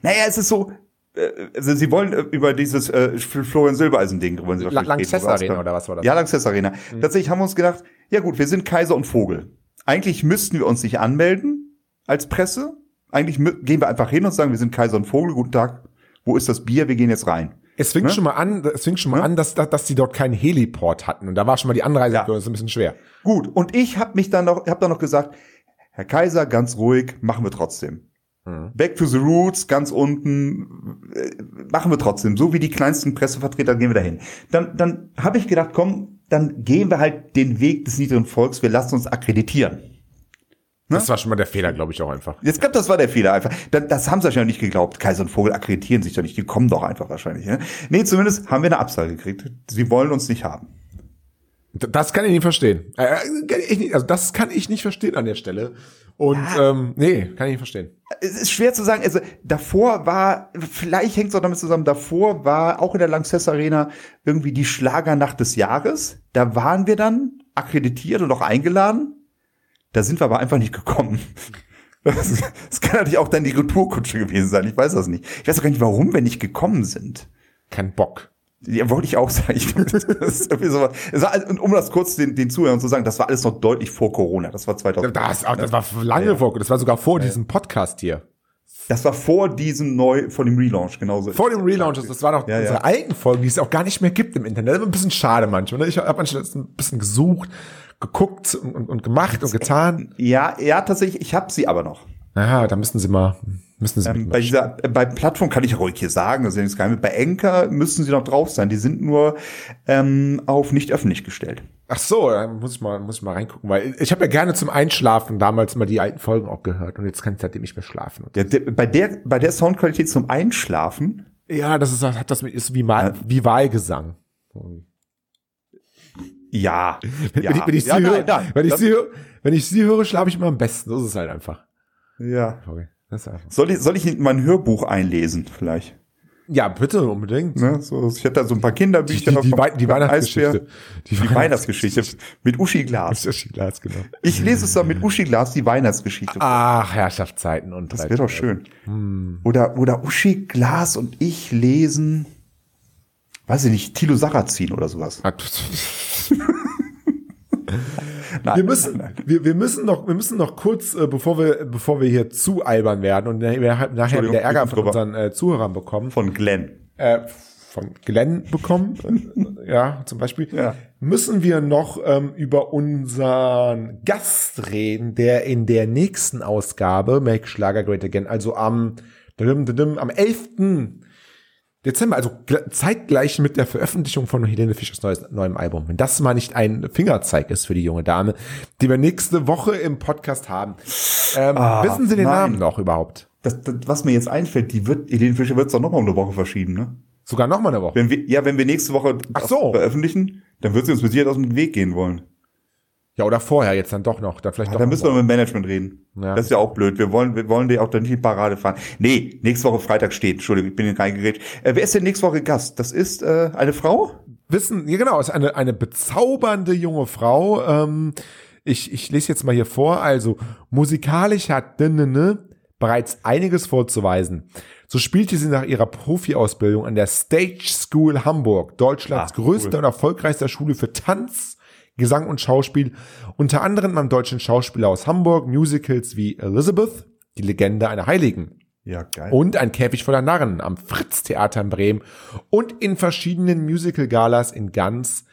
Naja, es ist so, äh, also Sie wollen äh, über dieses äh, Florian Silbereisen-Ding wollen Sie Lanxess Arena oder was war das? Ja, Lanxess Arena. Mhm. Tatsächlich haben wir uns gedacht, ja gut, wir sind Kaiser und Vogel. Eigentlich müssten wir uns nicht anmelden als Presse, eigentlich gehen wir einfach hin und sagen, wir sind Kaiser und Vogel, guten Tag, wo ist das Bier, wir gehen jetzt rein. Es fing ne? schon mal an, es fing schon mal ne? an, dass, dass, dass die dort keinen Heliport hatten und da war schon mal die Anreise ja. für uns ein bisschen schwer. Gut, und ich habe mich dann noch, habe dann noch gesagt, Herr Kaiser, ganz ruhig, machen wir trotzdem. Mhm. Back to the roots, ganz unten, äh, machen wir trotzdem. So wie die kleinsten Pressevertreter gehen wir dahin. Dann, dann habe ich gedacht, komm, dann gehen wir halt den Weg des niedrigen Volks, wir lassen uns akkreditieren. Ne? Das war schon mal der Fehler, glaube ich, auch einfach. Jetzt kommt, das war der Fehler einfach. Das, das haben sie wahrscheinlich nicht geglaubt. Kaiser und Vogel akkreditieren sich doch nicht. Die kommen doch einfach wahrscheinlich. Ne? Nee, zumindest haben wir eine Absage gekriegt. Sie wollen uns nicht haben. Das kann ich nicht verstehen. Äh, äh also das kann ich nicht verstehen an der Stelle. Und ja. ähm, nee, kann ich nicht verstehen. Es ist schwer zu sagen. Also davor war, vielleicht hängt es auch damit zusammen, davor war auch in der Lanxess Arena irgendwie die Schlagernacht des Jahres. Da waren wir dann akkreditiert und auch eingeladen. Da sind wir aber einfach nicht gekommen. Das, das kann natürlich auch dann die Retourkutsche gewesen sein. Ich weiß das nicht. Ich weiß auch gar nicht, warum wir nicht gekommen sind. Kein Bock. Ja, wollte ich auch sagen. Ich, das so, und um das kurz den, den Zuhörern zu sagen, das war alles noch deutlich vor Corona. Das war 2000. Das, das war lange ja. vor, das war sogar vor ja. diesem Podcast hier. Das war vor diesem neu, vor dem Relaunch, genauso. Vor dem Relaunch, das war noch ja, unsere alten Folgen, die es auch gar nicht mehr gibt im Internet. Das ist ein bisschen schade manchmal. Ne? Ich habe manchmal ein bisschen gesucht geguckt und, und, und gemacht und getan? Ja, ja, tatsächlich. Ich habe sie aber noch. Naja, da müssen sie mal, müssen sie ähm, bei dieser, bei Plattform kann ich ruhig hier sagen, das ist ja nichts. Bei Enker müssen sie noch drauf sein. Die sind nur ähm, auf nicht öffentlich gestellt. Ach so, da muss ich mal, muss ich mal reingucken, weil ich habe ja gerne zum Einschlafen damals immer die alten Folgen auch gehört und jetzt kann ich seitdem nicht mehr schlafen. Ja, der, bei der, bei der Soundqualität zum Einschlafen. Ja, das ist, hat das ist wie mal, wie Wahlgesang. Ja. Wenn, ja. wenn, ich, sie höre, wenn, ich sie, wenn ich sie höre, schlafe ich immer am besten. Das ist halt einfach. Ja. Okay. Das ist einfach. Soll ich, soll ich mein Hörbuch einlesen, vielleicht? Ja, bitte, unbedingt. Ne, so, ich hätte da so ein paar Kinderbücher. Die, die, die, die Weihnachtsgeschichte. Die, die Weihnachtsgeschichte. mit Uschi Glas. Mit Uschi Glas, genau. Ich lese es dann mit Uschi Glas, die Weihnachtsgeschichte. Ach, Herrschaftszeiten und Das wäre doch schön. Hm. Oder, oder Uschi Glas und ich lesen, weiß ich nicht, Tilo Sarrazin oder sowas. Nein, wir müssen, nein. Wir, wir müssen noch, wir müssen noch kurz, äh, bevor wir, bevor wir hier zu albern werden und wir nachher wieder Ärger von unseren äh, Zuhörern bekommen. Von Glenn. Äh, von Glenn bekommen, ja, zum Beispiel, ja. müssen wir noch ähm, über unseren Gast reden, der in der nächsten Ausgabe Make Schlager Great Again, also am, am 11. Dezember, also zeitgleich mit der Veröffentlichung von Helene Fischers neues, neuem Album. Wenn das mal nicht ein Fingerzeig ist für die junge Dame, die wir nächste Woche im Podcast haben. Ähm, ah, wissen Sie den nein. Namen noch überhaupt? Das, das, was mir jetzt einfällt, die wird, Helene Fischer wird es doch noch mal um eine Woche verschieben, ne? Sogar noch mal eine Woche. Wenn wir, ja, wenn wir nächste Woche so. veröffentlichen, dann wird sie uns mit Sicherheit aus dem Weg gehen wollen. Ja, oder vorher jetzt dann doch noch. Dann vielleicht Ja, doch dann müssen wir mit Management reden. Ja. Das ist ja auch blöd. Wir wollen, wir wollen die auch dann nicht in Parade fahren. Nee, nächste Woche Freitag steht. Entschuldigung, ich bin hier reingeredet. Äh, wer ist denn nächste Woche Gast? Das ist äh, eine Frau? Wissen, ja genau, ist eine, eine bezaubernde junge Frau. Ähm, ich, ich lese jetzt mal hier vor. Also, musikalisch hat Dennene bereits einiges vorzuweisen. So spielte sie nach ihrer Profi-Ausbildung an der Stage School Hamburg, Deutschlands Ah, cool. größter und erfolgreichster Schule für Tanz, Gesang und Schauspiel, unter anderem beim deutschen Schauspieler aus Hamburg, Musicals wie Elizabeth, die Legende einer Heiligen, Ja, geil. und ein Käfig voller Narren am Fritz-Theater in Bremen und in verschiedenen Musical-Galas in ganz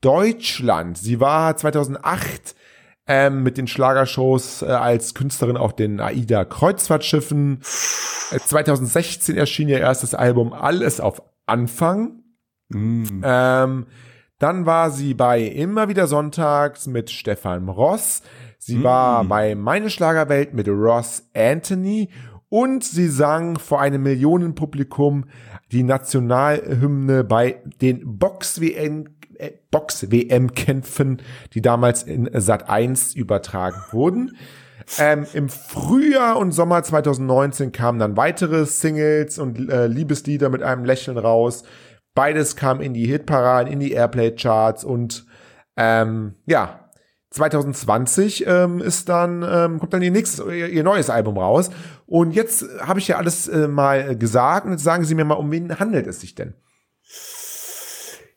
Deutschland. Sie war 2008 ähm, mit den Schlagershows äh, als Künstlerin auf den AIDA-Kreuzfahrtschiffen. Äh, 2016 erschien ihr erstes Album Alles auf Anfang. Mm. Ähm, dann war sie bei Immer wieder Sonntags mit Stefan Ross. Sie war bei Meine Schlagerwelt mit Ross Anthony. Und sie sang vor einem Millionenpublikum die Nationalhymne bei den Box-WM äh, Box-WM-Kämpfen, die damals in Sat 1 übertragen wurden. Ähm, Im Frühjahr und Sommer 2019 kamen dann weitere Singles und äh, Liebeslieder mit einem Lächeln raus. Beides kam in die Hitparaden, in die Airplay-Charts und ähm, ja, 2020 ähm, ist dann ähm, kommt dann ihr nächstes ihr, ihr neues Album raus. Und jetzt habe ich ja alles äh, mal gesagt und jetzt sagen Sie mir mal um wen handelt es sich denn?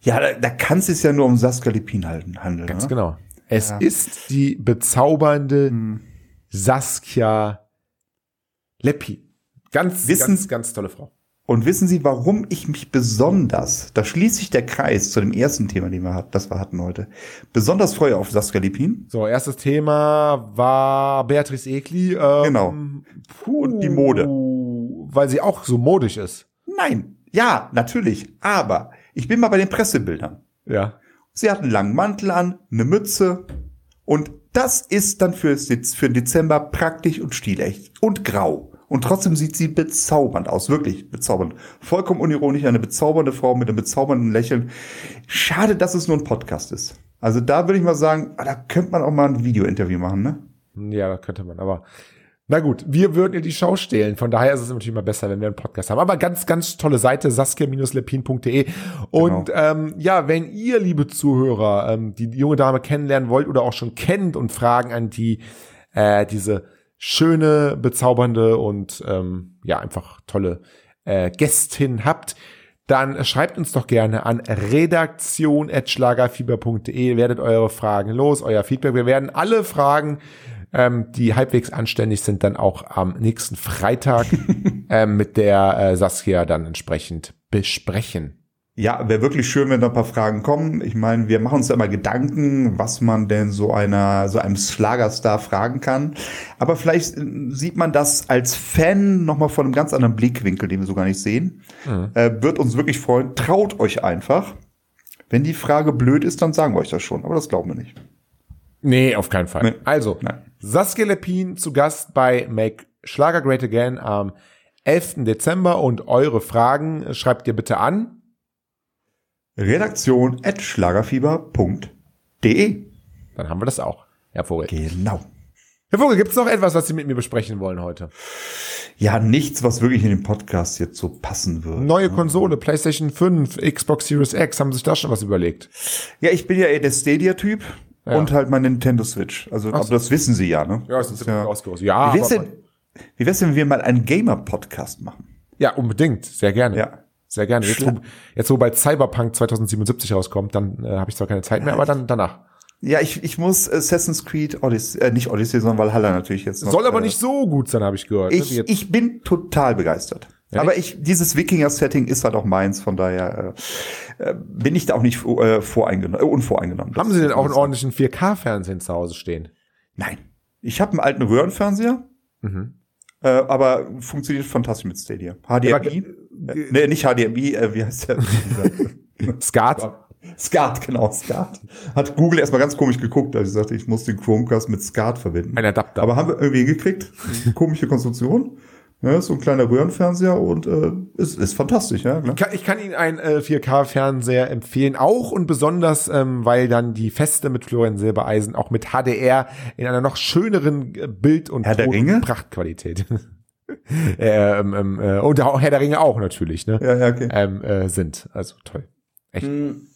Ja, da, da kann es sich ja nur um Saskia Lipin halten, handeln. ganz ne? genau. Es ist die bezaubernde Saskia Leppi. Ganz Wissen- ganz ganz tolle Frau Und wissen Sie, warum ich mich besonders, da schließt sich der Kreis zu dem ersten Thema, den wir hatten, das wir hatten heute, besonders freue auf Saskia Lipin? so erstes Thema war Beatrice Egli ähm, Genau. puh, Und die Mode. weil sie auch so modisch ist Nein, ja, natürlich, aber ich bin mal bei den Pressebildern. ja Sie hat einen langen Mantel an, eine Mütze und das ist dann für, für den Dezember praktisch und stilecht und grau. Und trotzdem sieht sie bezaubernd aus, wirklich bezaubernd. Vollkommen unironisch, eine bezaubernde Frau mit einem bezaubernden Lächeln. Schade, dass es nur ein Podcast ist. Also da würde ich mal sagen, ah, da könnte man auch mal ein Video-Interview machen, ne? Ja, das könnte man, aber na gut, wir würden ihr die Schau stehlen. Von daher ist es natürlich immer besser, wenn wir einen Podcast haben. Aber ganz, ganz tolle Seite, saskia-lepin.de. Und ähm, ja, wenn ihr, liebe Zuhörer, ähm, die junge Dame kennenlernen wollt oder auch schon kennt und Fragen an die äh, diese schöne, bezaubernde und ähm, ja, einfach tolle äh, Gästin habt, dann schreibt uns doch gerne an redaktion.schlagerfieber.de, werdet eure Fragen los, euer Feedback. Wir werden alle Fragen, ähm, die halbwegs anständig sind, dann auch am nächsten Freitag ähm, mit der äh, Saskia dann entsprechend besprechen. Ja, wäre wirklich schön, wenn da ein paar Fragen kommen. Ich meine, wir machen uns ja immer Gedanken, was man denn so einer, so einem Schlagerstar fragen kann. Aber vielleicht äh, sieht man das als Fan nochmal von einem ganz anderen Blickwinkel, den wir so gar nicht sehen. Äh, wird uns wirklich freuen. Traut euch einfach. Wenn die Frage blöd ist, dann sagen wir euch das schon. Aber das glauben wir nicht. Nee, auf keinen Fall. Nee. Also, Nein. Saskia Lepin zu Gast bei Make Schlager Great Again am 11. Dezember und eure Fragen schreibt ihr bitte an. Redaktion at schlagerfieber.de. Dann haben wir das auch. Herr Vogel. Genau. Herr Vogel, gibt es noch etwas, was Sie mit mir besprechen wollen heute? Ja, nichts, was wirklich in den Podcast jetzt so passen würde. Neue Konsole, PlayStation 5, Xbox Series X, haben Sie sich da schon was überlegt? Ja, ich bin ja eher der Stadia-Typ Ja. und halt mein Nintendo Switch. Also, aber das wissen Sie ja, ne? Ja, es ist ja ausgerüstet. Ja, Wie wär's, denn, wie wär's denn, wenn wir mal einen Gamer-Podcast machen? ja, unbedingt. Sehr gerne. Ja. Sehr gerne. Jetzt wo, jetzt, wo bald Cyberpunk 2077 rauskommt, dann äh, habe ich zwar keine Zeit mehr, aber dann danach. Ja, ich, ich muss Assassin's Creed Odyssey, äh, nicht Odyssey, sondern Valhalla natürlich jetzt noch. Soll aber äh, nicht so gut sein, habe ich gehört. ne? Ich, jetzt- ich bin total begeistert. Ja, aber ich, dieses Wikinger-Setting ist halt auch meins, von daher äh, äh, bin ich da auch nicht äh, voreingenommen, äh, unvoreingenommen. haben Sie denn auch einen ordentlichen 4K-Fernsehen zu Hause stehen? Nein. Ich habe einen alten Röhrenfernseher, Mhm. äh, aber funktioniert fantastisch mit Stadia. HDMI? Äh, nee, nicht HDMI, äh, wie heißt der? Skat? Skat, genau, Skat. Hat Google erstmal ganz komisch geguckt, als ich sagte, ich muss den Chromecast mit Skat verbinden. Ein Adapter. Aber haben wir irgendwie gekriegt. Komische Konstruktion. Ja, so ein kleiner Röhrenfernseher und äh, ist, ist fantastisch, ja. Ich kann, ich kann Ihnen einen äh, 4K-Fernseher empfehlen, auch und besonders, ähm, weil dann die Feste mit Florian Silbereisen auch mit HDR in einer noch schöneren äh, Bild- und? Prachtqualität. ähm, ähm, äh, und Herr der Ringe auch natürlich, ne? Ja, ja, okay. Ähm, äh, sind. Also toll. Echt. Hm.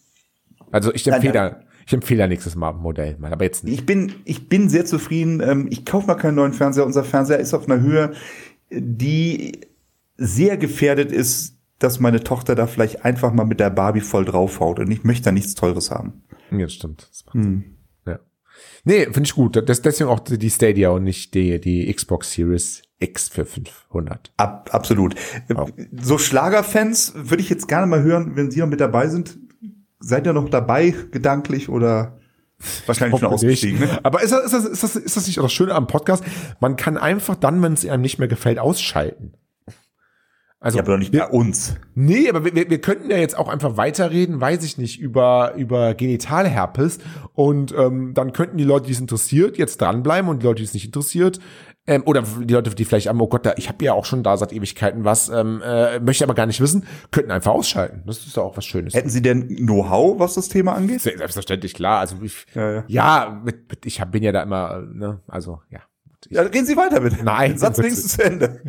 Also ich empfehle da, ich empfehle da nächstes Mal ein Modell mal, aber jetzt nicht. Ich bin, ich bin sehr zufrieden. Ähm, Ich kaufe mal keinen neuen Fernseher. Unser Fernseher ist auf einer Höhe, die sehr gefährdet ist, dass meine Tochter da vielleicht einfach mal mit der Barbie voll draufhaut. Und ich möchte da nichts Teures haben. Ja, stimmt. Das. Ja. Nee, finde ich gut. Das, deswegen auch die Stadia und nicht die, die Xbox Series X für 500. Ab, absolut. Auch. So Schlagerfans würde ich jetzt gerne mal hören, wenn Sie noch mit dabei sind. Seid ihr noch dabei, gedanklich oder wahrscheinlich schon ausgestiegen? Ne? Aber ist das, ist, das, ist, das, ist das nicht auch das Schöne am Podcast? Man kann einfach dann, wenn es einem nicht mehr gefällt, ausschalten. Also, Ja, aber doch nicht bei uns. Nee, aber wir, wir, wir könnten ja jetzt auch einfach weiterreden, weiß ich nicht, über, über Genitalherpes. Und ähm, dann könnten die Leute, die es interessiert, jetzt dranbleiben und die Leute, die es nicht interessiert, ähm, oder die Leute, die vielleicht haben, oh Gott, da, ich habe ja auch schon da seit Ewigkeiten was, ähm, äh, möchte aber gar nicht wissen, könnten einfach ausschalten. Das ist doch auch was Schönes. Hätten Sie denn Know-how, was das Thema angeht? Se- Selbstverständlich, klar. Also ich, Ja, ja. ja, mit, mit, ich hab, bin ja da immer, äh, ne, also ja. Ich, Ja, reden Sie weiter bitte. Nein, Satz wenigstens zu Ende.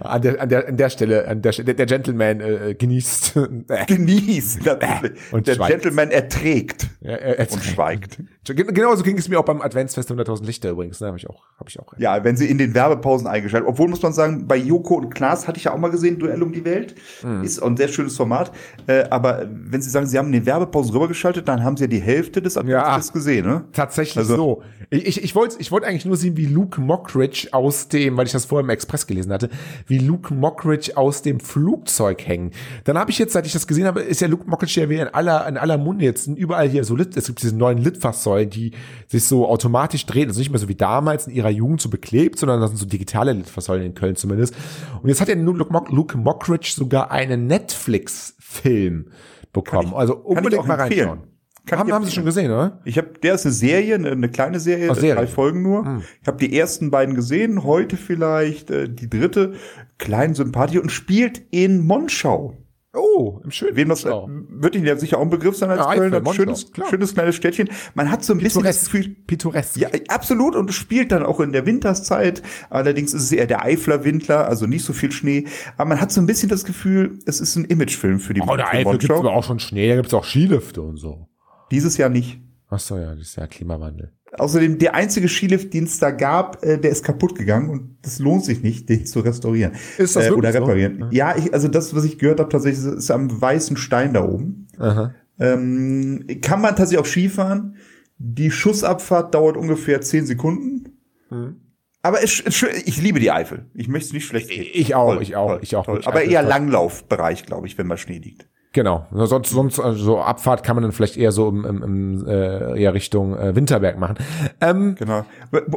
An, der, an, der, an der Stelle, an der, Stelle- der Gentleman äh, genießt. Genießt. natürlich. Und der schweigt. Gentleman erträgt Ja, er, er, und schweigt. Genauso ging es mir auch beim Adventsfest 100.000 Lichter übrigens. Ne, habe ich auch, habe ich auch. Ja, wenn sie in den Werbepausen eingeschaltet. Obwohl muss man sagen, bei Joko und Klaas hatte ich ja auch mal gesehen, Duell um die Welt. Hm. Ist auch ein sehr schönes Format. Äh, aber wenn sie sagen, sie haben in den Werbepausen rübergeschaltet, dann haben sie ja die Hälfte des Adventsfests gesehen, ne? Tatsächlich Also- so. Ich, ich, ich wollte ich wollte eigentlich nur sehen, wie Luke Mockridge aus dem, weil ich das vorher im Express gelesen hatte, wie Luke Mockridge aus dem Flugzeug hängen. Dann habe ich jetzt, seit ich das gesehen habe, ist ja Luke Mockridge ja wieder in aller, in aller Munde jetzt überall hier so Lit, es gibt diese neuen Litfaßsäulen, die sich so automatisch drehen. Also nicht mehr so wie damals in ihrer Jugend so beklebt, sondern das sind so digitale Litfaßsäulen in Köln zumindest. Und jetzt hat ja Luke, Mock, Luke Mockridge sogar einen Netflix-Film bekommen. also unbedingt mal reinschauen. Kann haben, haben Sie schon gesehen, oder? Ich habe, der ist eine Serie, eine, eine kleine Serie, Ach, Serie. drei Folgen nur. Ich habe die ersten beiden gesehen, heute vielleicht äh, die dritte, klein sympathisch und spielt in Monschau. Oh, im schönen Wem das äh, Schau. wird Ihnen ja sicher auch ein Begriff sein als Ja, Köln, ein Monschau, schönes, klar. schönes kleines Städtchen. Man hat so ein bisschen das Gefühl, Pittoresk. Ja, absolut. Und spielt dann auch in der Winterszeit. Allerdings ist es eher der Eifler Winter, also nicht so viel Schnee. Aber man hat so ein bisschen das Gefühl, es ist ein Imagefilm für die Oh, der Eifel gibt's Monschau. aber auch schon Schnee, da gibt's auch Skilifte und so. Dieses Jahr nicht. Ach so, ja, das ist ja Klimawandel. Außerdem, der einzige Skilift, den es da gab, äh, der ist kaputt gegangen und das lohnt sich nicht, den zu restaurieren. Ist das äh, oder wirklich so? reparieren. Ja, ich, also das, was ich gehört habe, tatsächlich ist am weißen Stein da oben. Aha. Ähm, kann man tatsächlich auch Skifahren. Die Schussabfahrt dauert ungefähr zehn Sekunden. Mhm. Aber es, es, ich liebe die Eifel. Ich möchte es nicht schlecht reden. Ich auch, ich auch, ich auch. Toll. Aber eher toll. Langlaufbereich, glaube ich, wenn mal Schnee liegt. Genau. Sonst, sonst also so Abfahrt kann man dann vielleicht eher so im, im, im äh, eher Richtung äh, Winterberg machen. Ähm, Genau.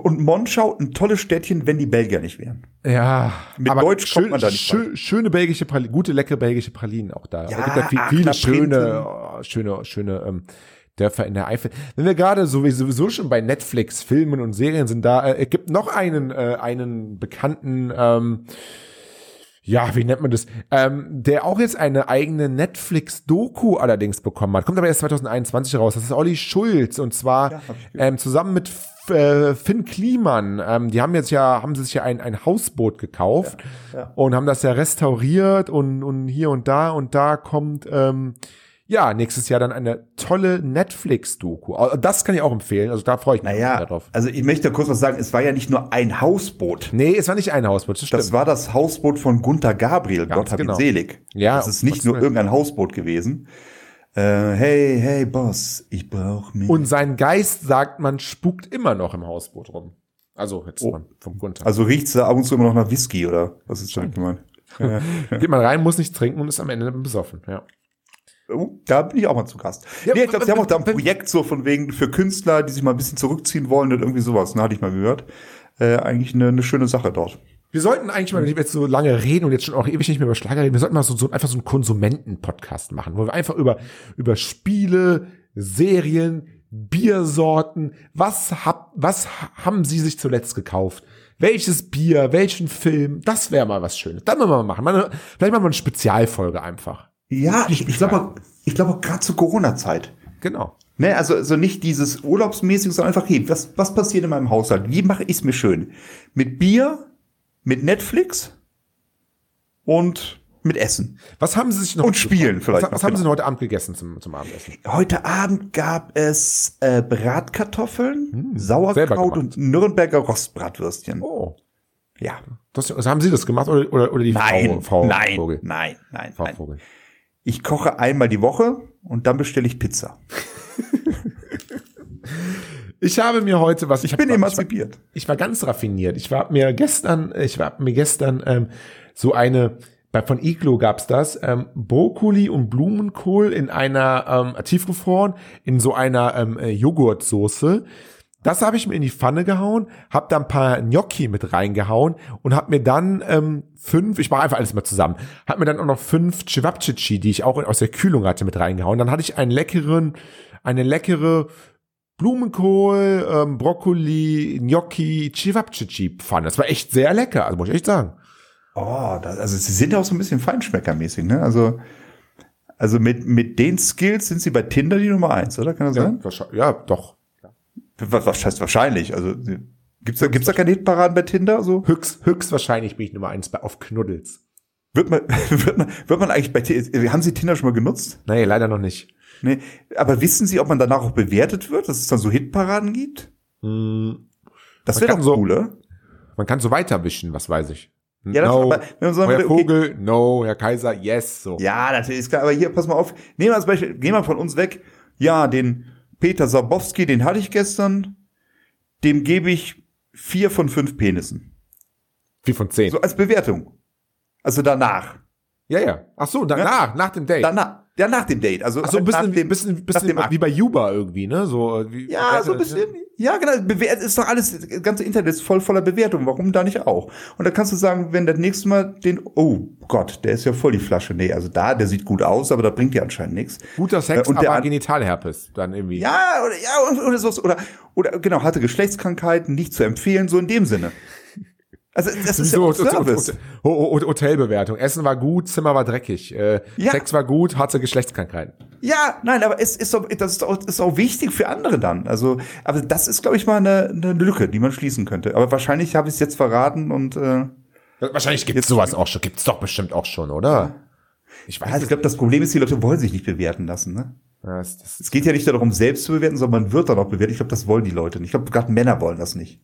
Und Monschau, ein tolles Städtchen, wenn die Belgier nicht wären. ja, Mit Deutsch kommt man da nicht schön, schöne belgische Pralinen, gute leckere belgische Pralinen auch da. Ja, es gibt ja viel, viele schöne, oh, schöne, schöne ähm, Dörfer in der Eifel. Wenn wir gerade sowieso sowieso schon bei Netflix Filmen und Serien sind, da äh, es gibt noch einen äh, einen bekannten ähm, ja, wie nennt man das? Ähm, der auch jetzt eine eigene Netflix-Doku allerdings bekommen hat. Kommt aber erst 2021 raus. Das ist Olli Schulz und zwar Ja, ähm, zusammen mit äh, Finn Kliman. Ähm, die haben jetzt ja, haben sie sich ja ein, ein Hausboot gekauft Ja, ja. und haben das ja restauriert und, und hier und da und da kommt ähm, ja nächstes Jahr dann eine tolle Netflix-Doku. Das kann ich auch empfehlen. Also da freue ich mich Naja, sehr drauf. also ich möchte kurz was sagen. Es war ja nicht nur ein Hausboot. Nee, es war nicht ein Hausboot. Das, Das war das Hausboot von Gunther Gabriel, Ganz Gott hab genau. ihn selig. Ja, Das ist nicht nur irgendein Hausboot gewesen. Äh, hey, hey, Boss, ich brauch mich. Und sein Geist, sagt man, spukt immer noch im Hausboot rum. Also jetzt Oh. vom Gunther. also riecht's da ab und zu immer noch nach Whisky, oder? Was ist damit gemeint? Geht man rein, muss nichts trinken und ist am Ende besoffen. Ja. Oh, da bin ich auch mal zu Gast. Ja, nee, ich glaube, sie haben auch da ein Projekt so von wegen für Künstler, die sich mal ein bisschen zurückziehen wollen und irgendwie sowas. Ne, hatte ich mal gehört. Äh, eigentlich eine, eine schöne Sache dort. Wir sollten eigentlich mal, wenn wir jetzt so lange reden und jetzt schon auch ewig nicht mehr über Schlager reden, wir sollten mal so, so einfach so einen Konsumenten-Podcast machen, wo wir einfach über, über Spiele, Serien, Biersorten, was hab, was ha- haben Sie sich zuletzt gekauft? welches Bier, welchen Film, das wäre mal was Schönes. Das müssen wir mal machen. Mal vielleicht machen wir eine Spezialfolge einfach. Ja, ich, ich glaube ich glaube auch gerade zur Corona-Zeit. Genau. Ne, also, also nicht dieses urlaubsmäßig, sondern einfach, hey, was, was passiert in meinem Haushalt? Wie mache ich es mir schön? Mit Bier, mit Netflix und mit Essen. Was haben Sie sich noch Und Spielen vielleicht Was, was haben Sie genau. denn heute Abend gegessen zum, zum Abendessen? Heute Abend gab es äh, Bratkartoffeln, Hm, Sauerkraut und Nürnberger Rostbratwürstchen. Oh. Ja. Das, also haben Sie das gemacht oder, oder, oder die Nein, Frau, Frau nein, Vogel? nein, nein, Frau nein. Vogel. Ich koche einmal die Woche und dann bestelle ich Pizza. Ich habe mir heute was. Ich, Ich bin hab- emanzipiert. Ich war ganz raffiniert. Ich war mir gestern, ich war mir gestern ähm, so eine, bei von Iglo gab's das, ähm, Brokkoli und Blumenkohl in einer ähm, tiefgefroren, in so einer ähm, äh, Joghurtsoße. Das habe ich mir in die Pfanne gehauen, habe da ein paar Gnocchi mit reingehauen und habe mir dann ähm, fünf, ich mache einfach alles mal zusammen, habe mir dann auch noch fünf Cevapcici, die ich auch aus der Kühlung hatte, mit reingehauen. Dann hatte ich einen leckeren, eine leckere Blumenkohl, ähm, Brokkoli, Gnocchi, Cevapcici-Pfanne. Das war echt sehr lecker, also muss ich echt sagen. Oh, das, also sie sind ja auch so ein bisschen feinschmeckermäßig, ne? Also, also mit, mit den Skills sind sie bei Tinder die Nummer eins, oder? Kann das Ja, sein? ja doch. Was, heißt wahrscheinlich? Also gibt's da, gibt's da keine Hitparaden bei Tinder? So Höchst, höchstwahrscheinlich bin ich Nummer eins bei, auf Knuddels. wird man, wird man, wird man eigentlich bei Tinder, haben Sie Tinder schon mal genutzt? Nee, leider noch nicht. Nee. Aber wissen Sie, ob man danach auch bewertet wird, dass es dann so Hitparaden gibt? Hm, Das wäre doch so- cool, oder? man kann so weiterwischen, was weiß ich. Ja, das- no, aber wenn man sagen Herr würde, okay- Vogel, no, Herr Kaiser, yes, so. Ja, natürlich ist klar. Aber hier, pass mal auf. Nehmen wir als Beispiel, gehen wir von uns weg. Ja, den Peter Sabowski, den hatte ich gestern. Dem gebe ich vier von fünf Penissen. Vier von zehn. So als Bewertung. Also danach. ja, ja. Ach so, danach, nach dem Date. Danach. Ja, nach dem Date. Also Ach so, ein nach bisschen, dem, bisschen, bisschen dem wie bei Juba irgendwie, ne? So, äh, wie, Ja, so ein bisschen. Ja, genau. Bewert ist doch alles, das ganze Internet ist voll voller Bewertung. Warum da nicht auch? Und da kannst du sagen, wenn das nächste Mal den, oh Gott, der ist ja voll die Flasche. Nee, also da, der sieht gut aus, aber das bringt dir anscheinend nichts. Guter Sex, Äh, und der aber Genitalherpes dann irgendwie. Ja, oder, ja, oder, oder sowas. Oder, oder genau, hatte Geschlechtskrankheiten, nicht zu empfehlen, so in dem Sinne. Also, das ist ja So, Hotel- Service. Ho- Ho- Hotelbewertung. Essen war gut, Zimmer war dreckig. Äh, Ja. Sex war gut, hatte Geschlechtskrankheiten. Ja, nein, aber es ist doch, das ist auch, ist auch wichtig für andere dann. Also, aber das ist, glaube ich, mal eine, eine Lücke, die man schließen könnte. Aber wahrscheinlich habe ich es jetzt verraten und äh, Wahrscheinlich gibt's sowas auch schon. Gibt's doch bestimmt auch schon, oder? Ich weiß also ich glaube, das Problem ist, die Leute wollen sich nicht bewerten lassen. Ne? Ja, das, das Es geht ja nicht darum, selbst zu bewerten, sondern man wird dann auch bewertet. Ich glaube, das wollen die Leute nicht. Ich glaube, gerade Männer wollen das nicht.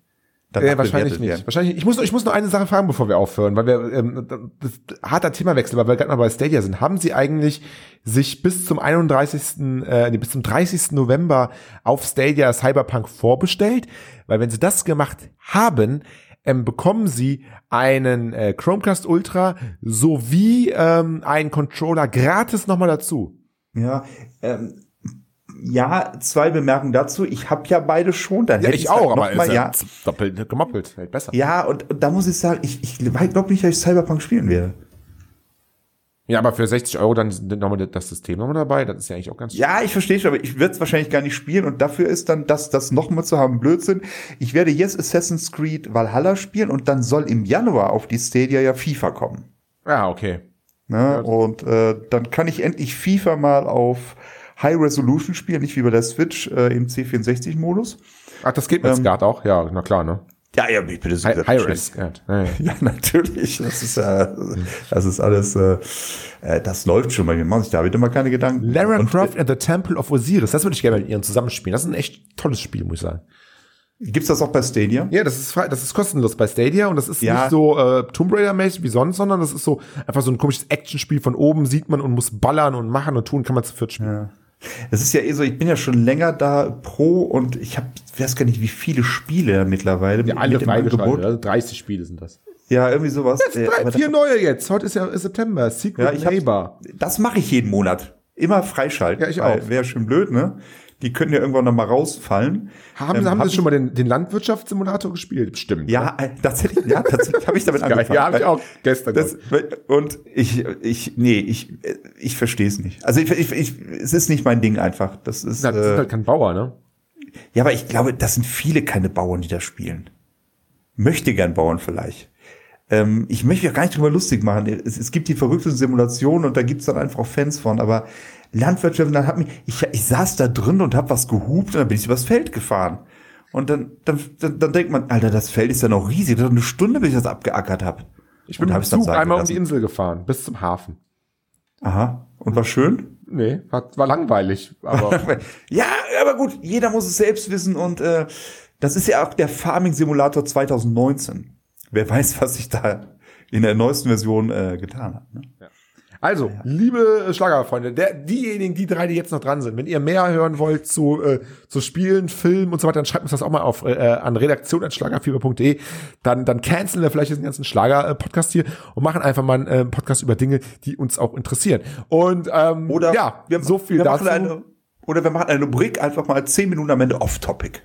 Danach äh, wahrscheinlich nicht. werden. Wahrscheinlich, ich muss, noch- ich muss noch eine Sache fragen, bevor wir aufhören, weil wir, ähm, das, harter Themawechsel, weil wir gerade mal bei Stadia sind. Haben Sie eigentlich sich bis zum 31., äh, nee, bis zum 30. November auf Stadia Cyberpunk vorbestellt? Weil wenn Sie das gemacht haben, ähm, bekommen Sie einen äh, Chromecast Ultra sowie ähm, einen Controller gratis nochmal dazu. Ja, ähm, ja, zwei Bemerkungen dazu. Ich habe ja beide schon. Dann Ja, hätte ich ich's halt auch, aber mal, ist ja ja, doppelt gemoppelt, halt besser. ja, und, und da muss ich sagen, ich, ich glaube nicht, dass ich Cyberpunk spielen werde. Ja, aber für 60 Euro dann nochmal das System nochmal dabei, das ist ja eigentlich auch ganz Ja, ich verstehe schon, aber ich werde es wahrscheinlich gar nicht spielen und dafür ist dann das, das nochmal zu haben Blödsinn. Ich werde jetzt Assassin's Creed Valhalla spielen und dann soll im Januar auf die Stadia ja FIFA kommen. Ja, okay. Ne? Und äh, dann kann ich endlich FIFA mal auf High Resolution spielen, nicht wie bei der Switch äh, im C64-Modus. Ach, das geht mit Ähm, Skat auch? Ja, na klar, ne? Ja, ja, ich bitte High, High Risk. Ja, ja. Ja, natürlich. Das ist, äh, das ist alles, äh, äh, das läuft schon bei mir. Machen sich da bitte mal keine Gedanken. Lara Und, Croft and the Temple of Osiris, das würde ich gerne mit ihren zusammenspielen. Das ist ein echt tolles Spiel, muss ich sagen. Gibt's das auch bei Stadia? Ja, das ist frei, das ist kostenlos bei Stadia und das ist Ja. nicht so äh, Tomb Raider-mäßig wie sonst, sondern das ist so einfach so ein komisches Actionspiel von oben, sieht man und muss ballern und machen und tun, kann man zu viert spielen. Es ist ja eh so, ich bin ja schon länger da pro und ich habe, weiß gar nicht, wie viele Spiele mittlerweile. Ja, alle freigeschaltet, also 30 Spiele sind das. Ja, irgendwie sowas. Äh, Drei, aber vier neue jetzt. Heute ist ja September. Secret Ja, ich hab- das mache ich jeden Monat. Immer freischalten. Ja, ich auch. Wäre schön blöd, ne? Die können ja irgendwann noch mal rausfallen. Haben, Ähm, haben hab Sie schon mal den, den Landwirtschaftssimulator gespielt? Bestimmt. Ja, äh, tatsächlich, ja, tatsächlich habe ich damit angefangen. Ja, habe ich auch gestern. Das, und ich, ich, nee, ich, ich verstehe es nicht. Also ich, ich, ich, es ist nicht mein Ding einfach. Das ist, Na, das sind äh, halt kein Bauer, ne? ja, aber ich glaube, das sind viele keine Bauern, die das spielen. möchte gern Bauern vielleicht. Ähm, ich möchte mich auch gar nicht drüber lustig machen. Es, es gibt die verrückten Simulationen und da gibt's dann einfach auch Fans von, aber Landwirtschaft, dann hat mich, ich, ich saß da drin und habe was gehupt und dann bin ich übers Feld gefahren. Und dann, dann, dann, dann denkt man, Alter, das Feld ist ja noch riesig. Das hat eine Stunde, bis ich das abgeackert habe. Ich bin mit Zug einmal um die Insel gefahren, bis zum Hafen. Aha. Und war schön? Nee, war, war langweilig. Aber ja, aber gut, jeder muss es selbst wissen und äh, das ist ja auch der Farming Simulator 2019. Wer weiß, was sich da in der neuesten Version äh, getan hat. Ne? Ja. Also, ja. liebe Schlagerfreunde, der, diejenigen, die drei, die jetzt noch dran sind, wenn ihr mehr hören wollt zu, äh, zu Spielen, Filmen und so weiter, dann schreibt uns das auch mal auf äh, an redaktion.schlagerfieber.de. Dann, dann canceln wir vielleicht diesen ganzen Schlager-Podcast hier und machen einfach mal einen äh, Podcast über Dinge, die uns auch interessieren. Und ähm, oder ja, wir, so viel wir dazu. Eine, oder wir machen eine Rubrik einfach mal zehn Minuten am Ende off-topic.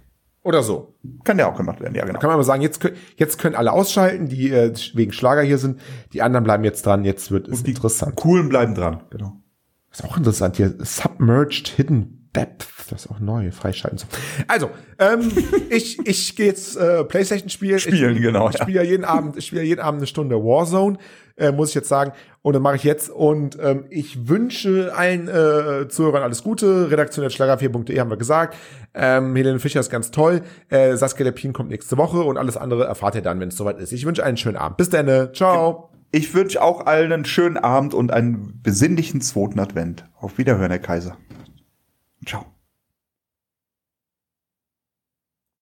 Oder so. Kann ja auch gemacht werden, ja, genau. Kann man aber sagen, jetzt, jetzt können alle ausschalten, die äh, wegen Schlager hier sind. Die anderen bleiben jetzt dran, jetzt wird es interessant. Coolen bleiben dran, genau. ist auch interessant hier. Submerged Hidden Depth. Das ist auch neu, freischalten. Also, ähm, ich, ich gehe jetzt äh, Playstation spielen. Spielen, ich, genau. Ich spiele ja jeden Abend, ich spiele ja jeden Abend eine Stunde Warzone äh, muss ich jetzt sagen. Und dann mache ich jetzt. Und ähm, ich wünsche allen äh, Zuhörern alles Gute. Redaktion schlager4.de haben wir gesagt. Ähm, Helene Fischer ist ganz toll. Äh, Saskia Lepin kommt nächste Woche und alles andere erfahrt ihr dann, wenn es soweit ist. Ich wünsche einen schönen Abend. Bis dann. Ciao. Ich wünsche auch allen einen schönen Abend und einen besinnlichen zweiten Advent. Auf Wiederhören, Herr Kaiser. Ciao.